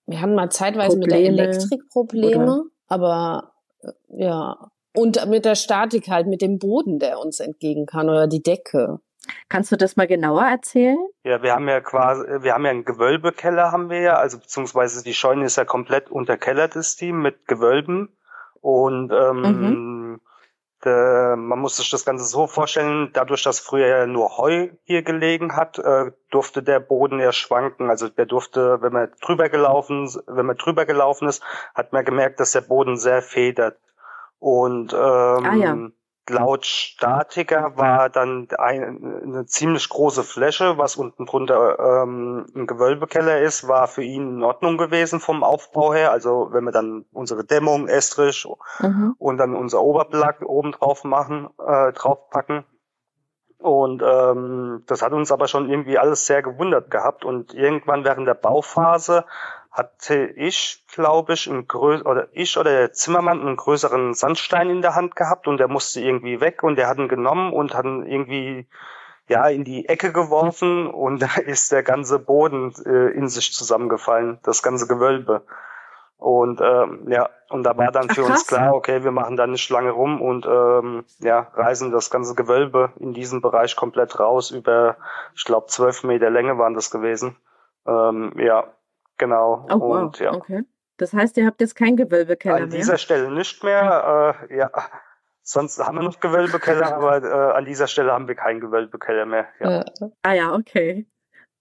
Wir haben mal zeitweise Probleme, mit der Elektrik Probleme, oder? aber äh, ja. Und mit der Statik halt, mit dem Boden, der uns entgegen kann oder die Decke. Kannst du das mal genauer erzählen? Ja, wir haben ja quasi, wir haben ja einen Gewölbekeller haben wir ja, also beziehungsweise die Scheune ist ja komplett unterkellert, das Team mit Gewölben. Und ähm, mhm. der, man muss sich das Ganze so vorstellen, dadurch, dass früher ja nur Heu hier gelegen hat, äh, durfte der Boden ja schwanken, also der durfte, wenn man drüber gelaufen, wenn man drüber gelaufen ist, hat man gemerkt, dass der Boden sehr federt. Und ähm, ah, ja laut Statiker war dann ein, eine ziemlich große Fläche, was unten drunter ähm, ein Gewölbekeller ist, war für ihn in Ordnung gewesen vom Aufbau her. Also wenn wir dann unsere Dämmung, Estrich mhm. und dann unser Oberbelag oben drauf machen, äh, draufpacken. Und ähm, das hat uns aber schon irgendwie alles sehr gewundert gehabt. Und irgendwann während der Bauphase hatte ich, glaube ich, einen grö oder ich oder der Zimmermann einen größeren Sandstein in der Hand gehabt und der musste irgendwie weg und der hat ihn genommen und hat ihn irgendwie ja in die Ecke geworfen und da ist der ganze Boden äh, in sich zusammengefallen, das ganze Gewölbe. Und ähm, ja, und da war dann für Ach, uns klar, okay, wir machen da nicht lange rum und ähm, ja, reißen das ganze Gewölbe in diesem Bereich komplett raus. Über, ich glaube, zwölf Meter Länge waren das gewesen. Ähm, ja, genau. Oh, und, wow. ja. Okay. Das heißt, ihr habt jetzt kein Gewölbekeller mehr? An dieser Stelle nicht mehr. Äh, ja, sonst haben wir noch Gewölbekeller, aber äh, an dieser Stelle haben wir keinen Gewölbekeller mehr. Ja. Ah ja, okay.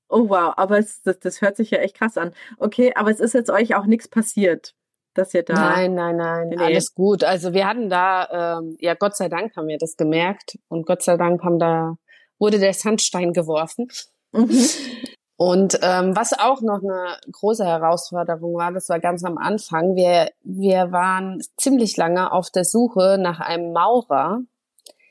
Oh wow, aber es, das, das hört sich ja echt krass an. Okay, aber es ist jetzt euch auch nichts passiert, dass ihr da. Nein, nein, nein, nee. alles gut. Also wir hatten da, ähm, ja Gott sei Dank haben wir das gemerkt und Gott sei Dank haben da wurde der Sandstein geworfen. Mhm. Und ähm, was auch noch eine große Herausforderung war, das war ganz am Anfang. Wir wir waren ziemlich lange auf der Suche nach einem Maurer,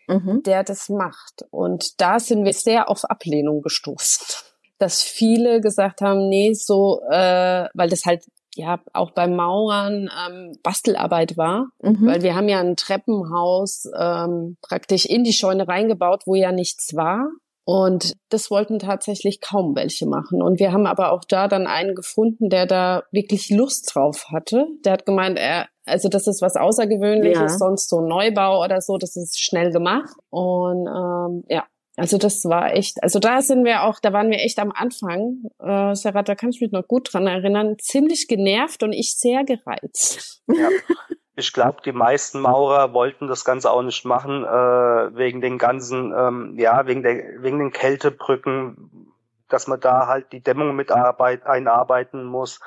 mhm. der das macht. Und da sind wir sehr auf Ablehnung gestoßen dass viele gesagt haben, nee, so, äh, weil das halt ja auch beim Maurern ähm, Bastelarbeit war, mhm. weil wir haben ja ein Treppenhaus ähm, praktisch in die Scheune reingebaut, wo ja nichts war. Und das wollten tatsächlich kaum welche machen. Und wir haben aber auch da dann einen gefunden, der da wirklich Lust drauf hatte. Der hat gemeint, er, also das ist was Außergewöhnliches, ja. sonst so ein Neubau oder so, das ist schnell gemacht. Und ähm, ja, also das war echt, also da sind wir auch, da waren wir echt am Anfang, äh, Sarah, da kann ich mich noch gut dran erinnern, ziemlich genervt und ich sehr gereizt. Ja. Ich glaube, die meisten Maurer wollten das Ganze auch nicht machen, äh, wegen den ganzen, ähm, ja, wegen der, wegen den Kältebrücken, dass man da halt die Dämmung mit Arbeit einarbeiten muss.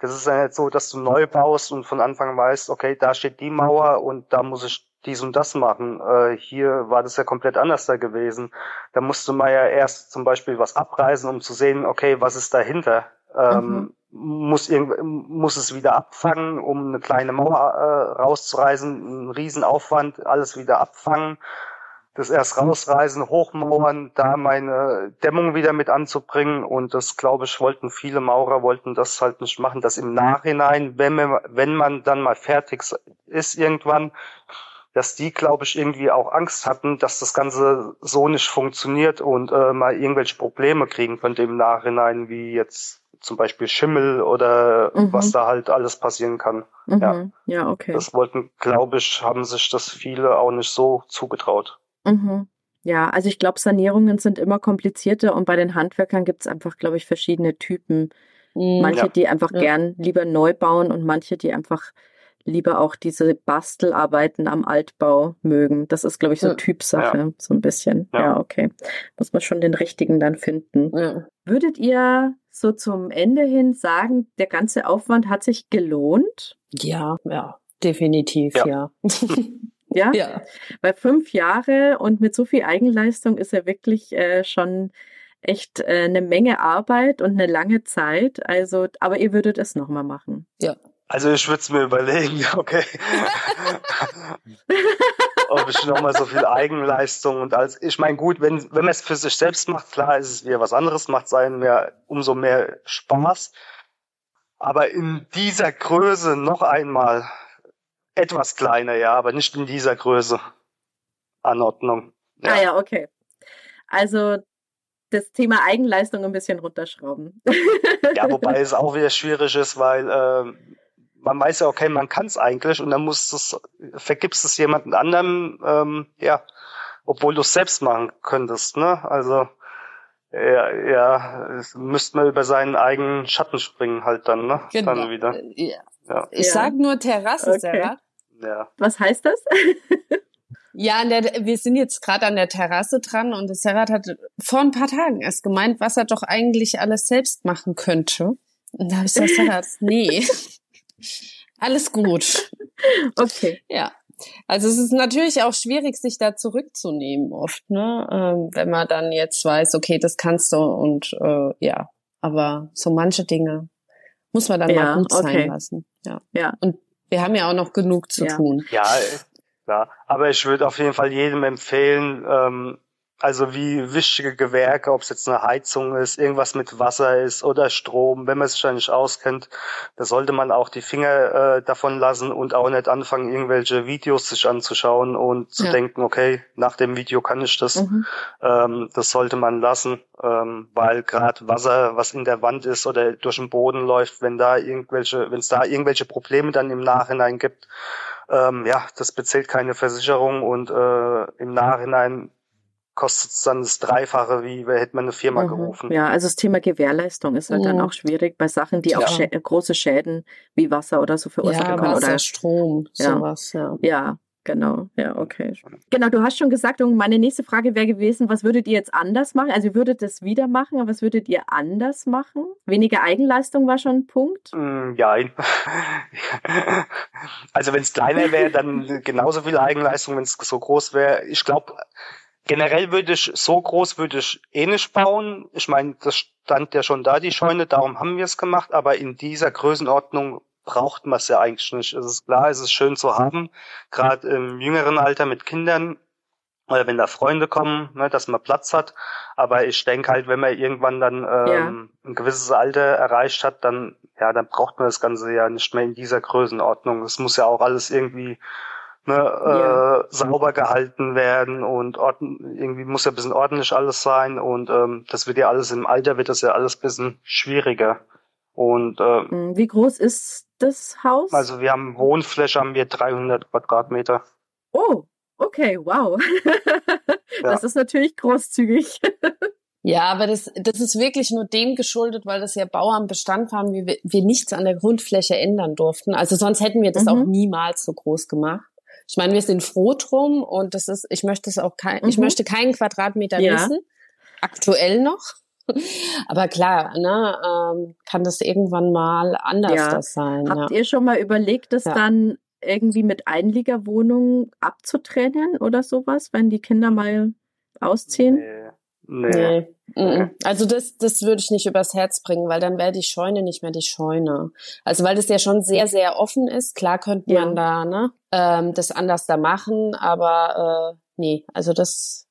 Das ist ja nicht so, dass du neu baust und von Anfang weißt, okay, da steht die Mauer und da muss ich dies und das machen. Äh, hier war das ja komplett anders da gewesen. Da musste man ja erst zum Beispiel was abreißen, um zu sehen, okay, was ist dahinter. Ähm, mhm. Muss, muss es wieder abfangen, um eine kleine Mauer äh, rauszureißen, ein Riesenaufwand, alles wieder abfangen das erst rausreißen, hochmauern, da meine Dämmung wieder mit anzubringen. Und das, glaube ich, wollten viele Maurer, wollten das halt nicht machen, dass im Nachhinein, wenn man, wenn man dann mal fertig ist irgendwann, dass die, glaube ich, irgendwie auch Angst hatten, dass das Ganze so nicht funktioniert und äh, mal irgendwelche Probleme kriegen könnte im Nachhinein, wie jetzt zum Beispiel Schimmel oder mhm. was da halt alles passieren kann. Mhm. Ja. ja, okay. Das wollten, glaube ich, haben sich das viele auch nicht so zugetraut. Mhm. Ja, also ich glaube, Sanierungen sind immer komplizierter und bei den Handwerkern gibt es einfach, glaube ich, verschiedene Typen. Mhm. Manche, ja. die einfach ja. gern lieber neu bauen und manche, die einfach lieber auch diese Bastelarbeiten am Altbau mögen. Das ist, glaube ich, so ja. Typsache, ja. so ein bisschen. Ja. ja. okay. Muss man schon den richtigen dann finden. Ja. Würdet ihr so zum Ende hin sagen, der ganze Aufwand hat sich gelohnt? Ja, ja, definitiv, ja. Ja? ja. Weil fünf Jahre und mit so viel Eigenleistung ist ja wirklich äh, schon echt äh, eine Menge Arbeit und eine lange Zeit. Also, aber ihr würdet es nochmal machen. Ja. Also ich würde es mir überlegen, okay. Ob ich nochmal so viel Eigenleistung und alles. Ich meine, gut, wenn, wenn man es für sich selbst macht, klar ist es wieder was anderes, macht sein mehr, umso mehr Spaß. Aber in dieser Größe noch einmal, etwas kleiner, ja, aber nicht in dieser Größe. Anordnung. Ja. Ah ja, okay. Also das Thema Eigenleistung ein bisschen runterschrauben. ja, wobei es auch wieder schwierig ist, weil äh, man weiß ja, okay, man kann es eigentlich und dann musst es, vergibst es jemanden anderem, ähm, ja, obwohl du es selbst machen könntest, ne? Also ja, ja, müsste man über seinen eigenen Schatten springen halt dann, ne? Genau. Dann wieder. Ja. ja. Ich ja. sag nur Terrasse, okay. Sarah. Ja. Was heißt das? ja, der, wir sind jetzt gerade an der Terrasse dran und Serhat hat vor ein paar Tagen erst gemeint, was er doch eigentlich alles selbst machen könnte. Und da habe ich gesagt, Serhat, nee, alles gut. Okay. Ja. Also es ist natürlich auch schwierig, sich da zurückzunehmen oft, ne? Ähm, wenn man dann jetzt weiß, okay, das kannst du und äh, ja, aber so manche Dinge muss man dann ja, mal gut okay. sein lassen. Ja. ja. Und wir haben ja auch noch genug zu ja. tun. Ja, klar. Aber ich würde auf jeden Fall jedem empfehlen, ähm, Also wie wichtige Gewerke, ob es jetzt eine Heizung ist, irgendwas mit Wasser ist oder Strom, wenn man sich da nicht auskennt, da sollte man auch die Finger äh, davon lassen und auch nicht anfangen, irgendwelche Videos sich anzuschauen und zu ja. denken, okay, nach dem Video kann ich das. Mhm. Ähm, das sollte man lassen, ähm, weil gerade Wasser, was in der Wand ist oder durch den Boden läuft, wenn da irgendwelche, wenn es da irgendwelche Probleme dann im Nachhinein gibt, ähm, ja, das bezählt keine Versicherung und äh, im Nachhinein kostet es dann das Dreifache, wie hätte man eine Firma mhm. gerufen. Ja, also das Thema Gewährleistung ist halt mhm. dann auch schwierig bei Sachen, die ja. auch schä große Schäden wie Wasser oder so verursachen ja, können. Wasser, oder Strom, ja. sowas, ja. Ja, Genau, ja, okay. Genau, du hast schon gesagt, und meine nächste Frage wäre gewesen, was würdet ihr jetzt anders machen? Also ihr würdet das wieder machen, aber was würdet ihr anders machen? Weniger Eigenleistung war schon ein Punkt? Mm, ja. also wenn es kleiner wäre, dann genauso viel Eigenleistung, wenn es so groß wäre. Ich glaube, generell würde ich, so groß würde ich eh nicht bauen. Ich meine, das stand ja schon da, die Scheune, darum haben wir es gemacht, aber in dieser Größenordnung braucht man es ja eigentlich nicht. Es ist klar, es ist schön zu haben, gerade im jüngeren Alter mit Kindern oder wenn da Freunde kommen, ne, dass man Platz hat. Aber ich denke halt, wenn man irgendwann dann ähm, ja. ein gewisses Alter erreicht hat, dann ja, dann braucht man das Ganze ja nicht mehr in dieser Größenordnung. Es muss ja auch alles irgendwie ne, ja. äh, sauber gehalten werden und ordn irgendwie muss ja ein bisschen ordentlich alles sein und ähm, das wird ja alles im Alter wird das ja alles ein bisschen schwieriger. Und äh, hm, wie groß ist das Haus? Also wir haben Wohnfläche, haben wir 300 Quadratmeter. Oh, okay, wow. das ja. ist natürlich großzügig. Ja, aber das, das ist wirklich nur dem geschuldet, weil das ja Bauern Bestand waren, wie wir, wir nichts an der Grundfläche ändern durften. Also sonst hätten wir das mhm. auch niemals so groß gemacht. Ich meine, wir sind froh drum und das ist, ich möchte es auch kein, mhm. ich möchte keinen Quadratmeter ja. missen. Aktuell noch. Aber klar, ne, ähm, kann das irgendwann mal anders ja. das sein. Habt ja. ihr schon mal überlegt, das ja. dann irgendwie mit Einliegerwohnungen abzutrennen oder sowas, wenn die Kinder mal ausziehen? Nee. Nee. nee. Also das, das würde ich nicht übers Herz bringen, weil dann wäre die Scheune nicht mehr die Scheune. Also weil das ja schon sehr, sehr offen ist. Klar könnte man da ne, ähm, das anders da machen, aber äh, nee, also das,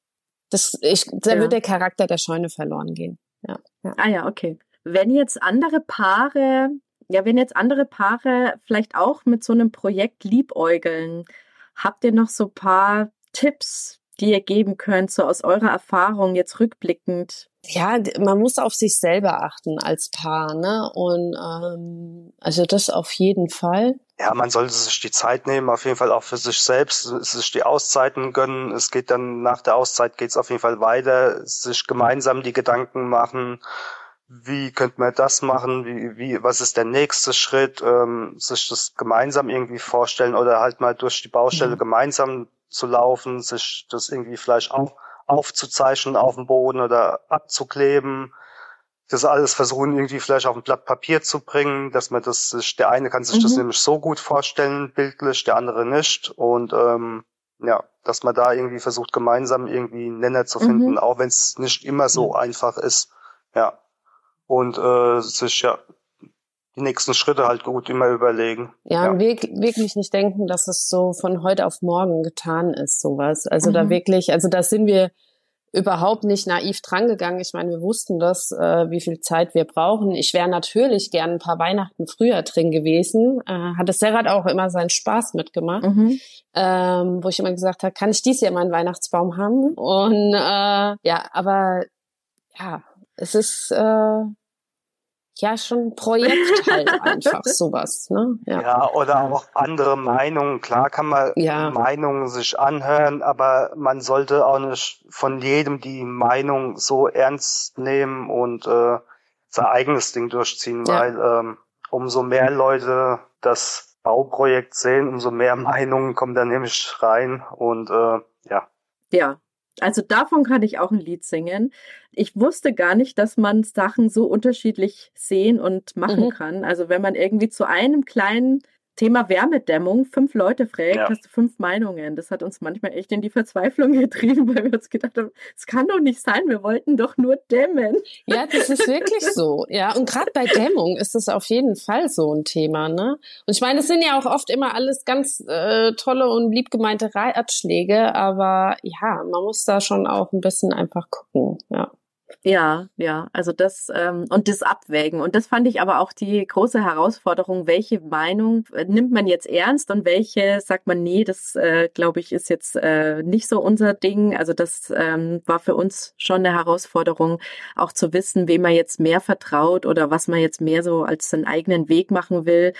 das, ich, da ja. wird der Charakter der Scheune verloren gehen ja, ja. Ah ja, okay. Wenn jetzt andere Paare, ja, wenn jetzt andere Paare vielleicht auch mit so einem Projekt liebäugeln, habt ihr noch so ein paar Tipps, die ihr geben könnt, so aus eurer Erfahrung jetzt rückblickend? Ja, man muss auf sich selber achten als Paar, ne? Und ähm, also das auf jeden Fall. Ja, man sollte sich die Zeit nehmen, auf jeden Fall auch für sich selbst, sich die Auszeiten gönnen. Es geht dann nach der Auszeit geht es auf jeden Fall weiter, sich gemeinsam die Gedanken machen, wie könnte man das machen, wie, wie, was ist der nächste Schritt, ähm, sich das gemeinsam irgendwie vorstellen oder halt mal durch die Baustelle mhm. gemeinsam zu laufen, sich das irgendwie vielleicht auch aufzuzeichnen auf dem Boden oder abzukleben. Das alles versuchen irgendwie vielleicht auf ein Blatt Papier zu bringen, dass man das sich, der eine kann sich mhm. das nämlich so gut vorstellen, bildlich, der andere nicht. Und ähm, ja, dass man da irgendwie versucht, gemeinsam irgendwie einen Nenner zu finden, mhm. auch wenn es nicht immer so einfach ist. Ja. Und äh, sich ja die nächsten Schritte halt gut immer überlegen. Ja, ja. wirklich nicht denken, dass es so von heute auf morgen getan ist, sowas. Also mhm. da wirklich, also da sind wir überhaupt nicht naiv drangegangen. Ich meine, wir wussten das, äh, wie viel Zeit wir brauchen. Ich wäre natürlich gern ein paar Weihnachten früher drin gewesen. Äh, hat es Serrat auch immer seinen Spaß mitgemacht. Mhm. Ähm, wo ich immer gesagt habe, kann ich dies Jahr meinen Weihnachtsbaum haben? Und äh, ja, aber ja, es ist äh, ja schon ein Projekt halt einfach sowas. Ne? Ja. ja, oder auch andere Meinungen. Klar kann man ja. Meinungen sich anhören, aber man sollte auch nicht von jedem die Meinung so ernst nehmen und äh, sein eigenes Ding durchziehen, ja. weil ähm, umso mehr Leute das Bauprojekt sehen, umso mehr Meinungen kommen da nämlich rein und äh, ja. Ja, also davon kann ich auch ein Lied singen. Ich wusste gar nicht, dass man Sachen so unterschiedlich sehen und machen mhm. kann. Also wenn man irgendwie zu einem kleinen Thema Wärmedämmung, fünf Leute fragt, ja. hast du fünf Meinungen. Das hat uns manchmal echt in die Verzweiflung getrieben, weil wir uns gedacht haben, es kann doch nicht sein, wir wollten doch nur dämmen. Ja, das ist wirklich so. Ja, und gerade bei Dämmung ist das auf jeden Fall so ein Thema. Ne? Und ich meine, es sind ja auch oft immer alles ganz äh, tolle und liebgemeinte Ratschläge, aber ja, man muss da schon auch ein bisschen einfach gucken. Ja. Ja, ja, also das ähm, und das Abwägen. Und das fand ich aber auch die große Herausforderung, welche Meinung äh, nimmt man jetzt ernst und welche sagt man, nee, das äh, glaube ich ist jetzt äh, nicht so unser Ding. Also das ähm, war für uns schon eine Herausforderung, auch zu wissen, wem man jetzt mehr vertraut oder was man jetzt mehr so als seinen eigenen Weg machen will.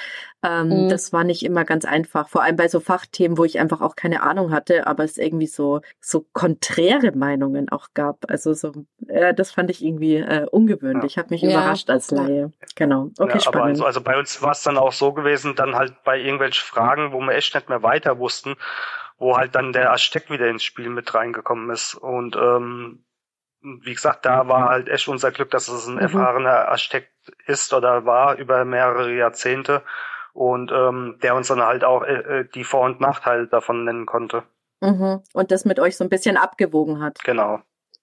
Ähm, mhm. Das war nicht immer ganz einfach, vor allem bei so Fachthemen, wo ich einfach auch keine Ahnung hatte, aber es irgendwie so so konträre Meinungen auch gab. Also so äh, das fand ich irgendwie äh, ungewöhnlich. Ja. Hat mich ja. überrascht als Laie. Genau. Okay, ja, spannend. Also, also, bei uns war es dann auch so gewesen, dann halt bei irgendwelchen Fragen, wo wir echt nicht mehr weiter wussten, wo halt dann der Aztec wieder ins Spiel mit reingekommen ist. Und ähm, wie gesagt, da war halt echt unser Glück, dass es ein mhm. erfahrener Aztec ist oder war über mehrere Jahrzehnte und ähm, der uns dann halt auch äh, äh die Vor- und Nachteile davon nennen konnte. Mhm. Und das mit euch so ein bisschen abgewogen hat. Genau.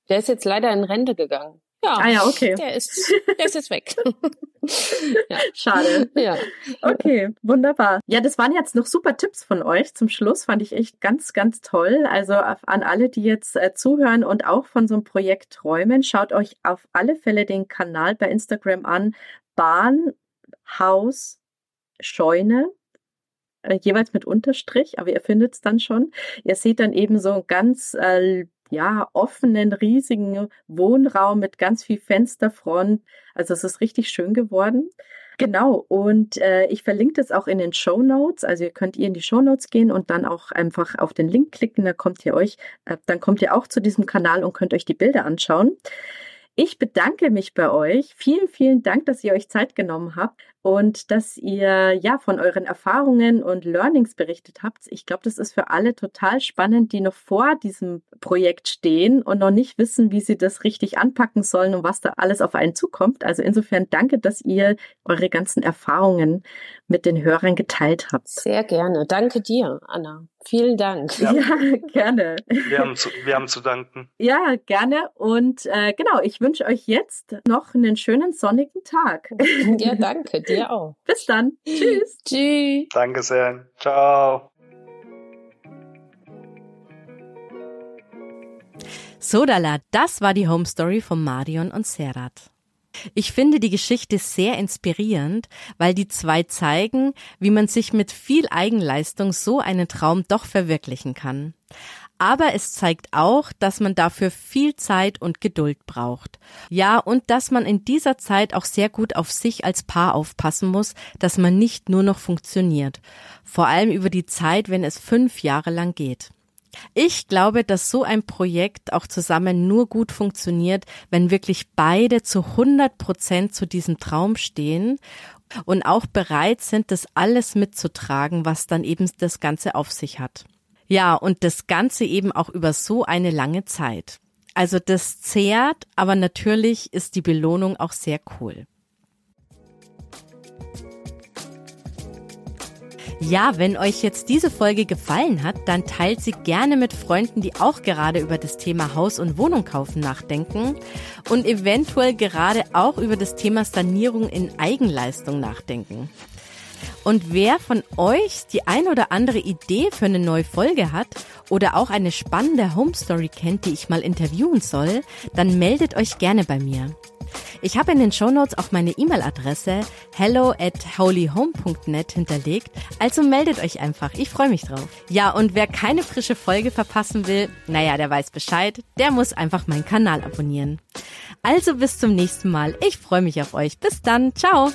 Der ist jetzt leider in Rente gegangen. Ja, ah ja, okay. Der ist, der ist jetzt weg. ja. Schade. Ja. Okay, wunderbar. Ja, das waren jetzt noch super Tipps von euch zum Schluss. Fand ich echt ganz, ganz toll. Also an alle, die jetzt äh, zuhören und auch von so einem Projekt träumen, schaut euch auf alle Fälle den Kanal bei Instagram an. Bahn, Haus, Scheune äh, jeweils mit Unterstrich, aber ihr findet es dann schon. Ihr seht dann eben so ganz äh, ja, offenen, riesigen Wohnraum mit ganz viel Fensterfront. Also es ist richtig schön geworden. Genau, und äh, ich verlinke das auch in den Show Notes. Also ihr könnt ihr in die Show Notes gehen und dann auch einfach auf den Link klicken, da kommt ihr euch, äh, dann kommt ihr auch zu diesem Kanal und könnt euch die Bilder anschauen. Ich bedanke mich bei euch. Vielen, vielen Dank, dass ihr euch Zeit genommen habt und dass ihr ja von euren Erfahrungen und Learnings berichtet habt. Ich glaube, das ist für alle total spannend, die noch vor diesem Projekt stehen und noch nicht wissen, wie sie das richtig anpacken sollen und was da alles auf einen zukommt. Also insofern danke, dass ihr eure ganzen Erfahrungen mit den Hörern geteilt habt. Sehr gerne. Danke dir, Anna. Vielen Dank. Ja, ja gerne. Wir haben, zu, wir haben zu danken. Ja, gerne. Und äh, genau, ich wünsche euch jetzt noch einen schönen sonnigen Tag. Ja, danke. Dir dir auch. Bis dann. Tschüss. Tschüss. Danke sehr. Ciao. Sodala, das war die Home Story von Marion und Serat. Ich finde die Geschichte sehr inspirierend, weil die zwei zeigen, wie man sich mit viel Eigenleistung so einen Traum doch verwirklichen kann. Aber es zeigt auch, dass man dafür viel Zeit und Geduld braucht. Ja, und dass man in dieser Zeit auch sehr gut auf sich als Paar aufpassen muss, dass man nicht nur noch funktioniert. Vor allem über die Zeit, wenn es fünf Jahre lang geht. Ich glaube, dass so ein Projekt auch zusammen nur gut funktioniert, wenn wirklich beide zu 100 Prozent zu diesem Traum stehen und auch bereit sind, das alles mitzutragen, was dann eben das Ganze auf sich hat. Ja, und das Ganze eben auch über so eine lange Zeit. Also das zehrt, aber natürlich ist die Belohnung auch sehr cool. Ja, wenn euch jetzt diese Folge gefallen hat, dann teilt sie gerne mit Freunden, die auch gerade über das Thema Haus und Wohnung kaufen nachdenken und eventuell gerade auch über das Thema Sanierung in Eigenleistung nachdenken. Und wer von euch die ein oder andere Idee für eine neue Folge hat oder auch eine spannende Home Story kennt, die ich mal interviewen soll, dann meldet euch gerne bei mir. Ich habe in den Shownotes auch meine E-Mail-Adresse hello at holyhome.net hinterlegt, also meldet euch einfach, ich freue mich drauf. Ja, und wer keine frische Folge verpassen will, naja, der weiß Bescheid, der muss einfach meinen Kanal abonnieren. Also bis zum nächsten Mal, ich freue mich auf euch, bis dann, ciao!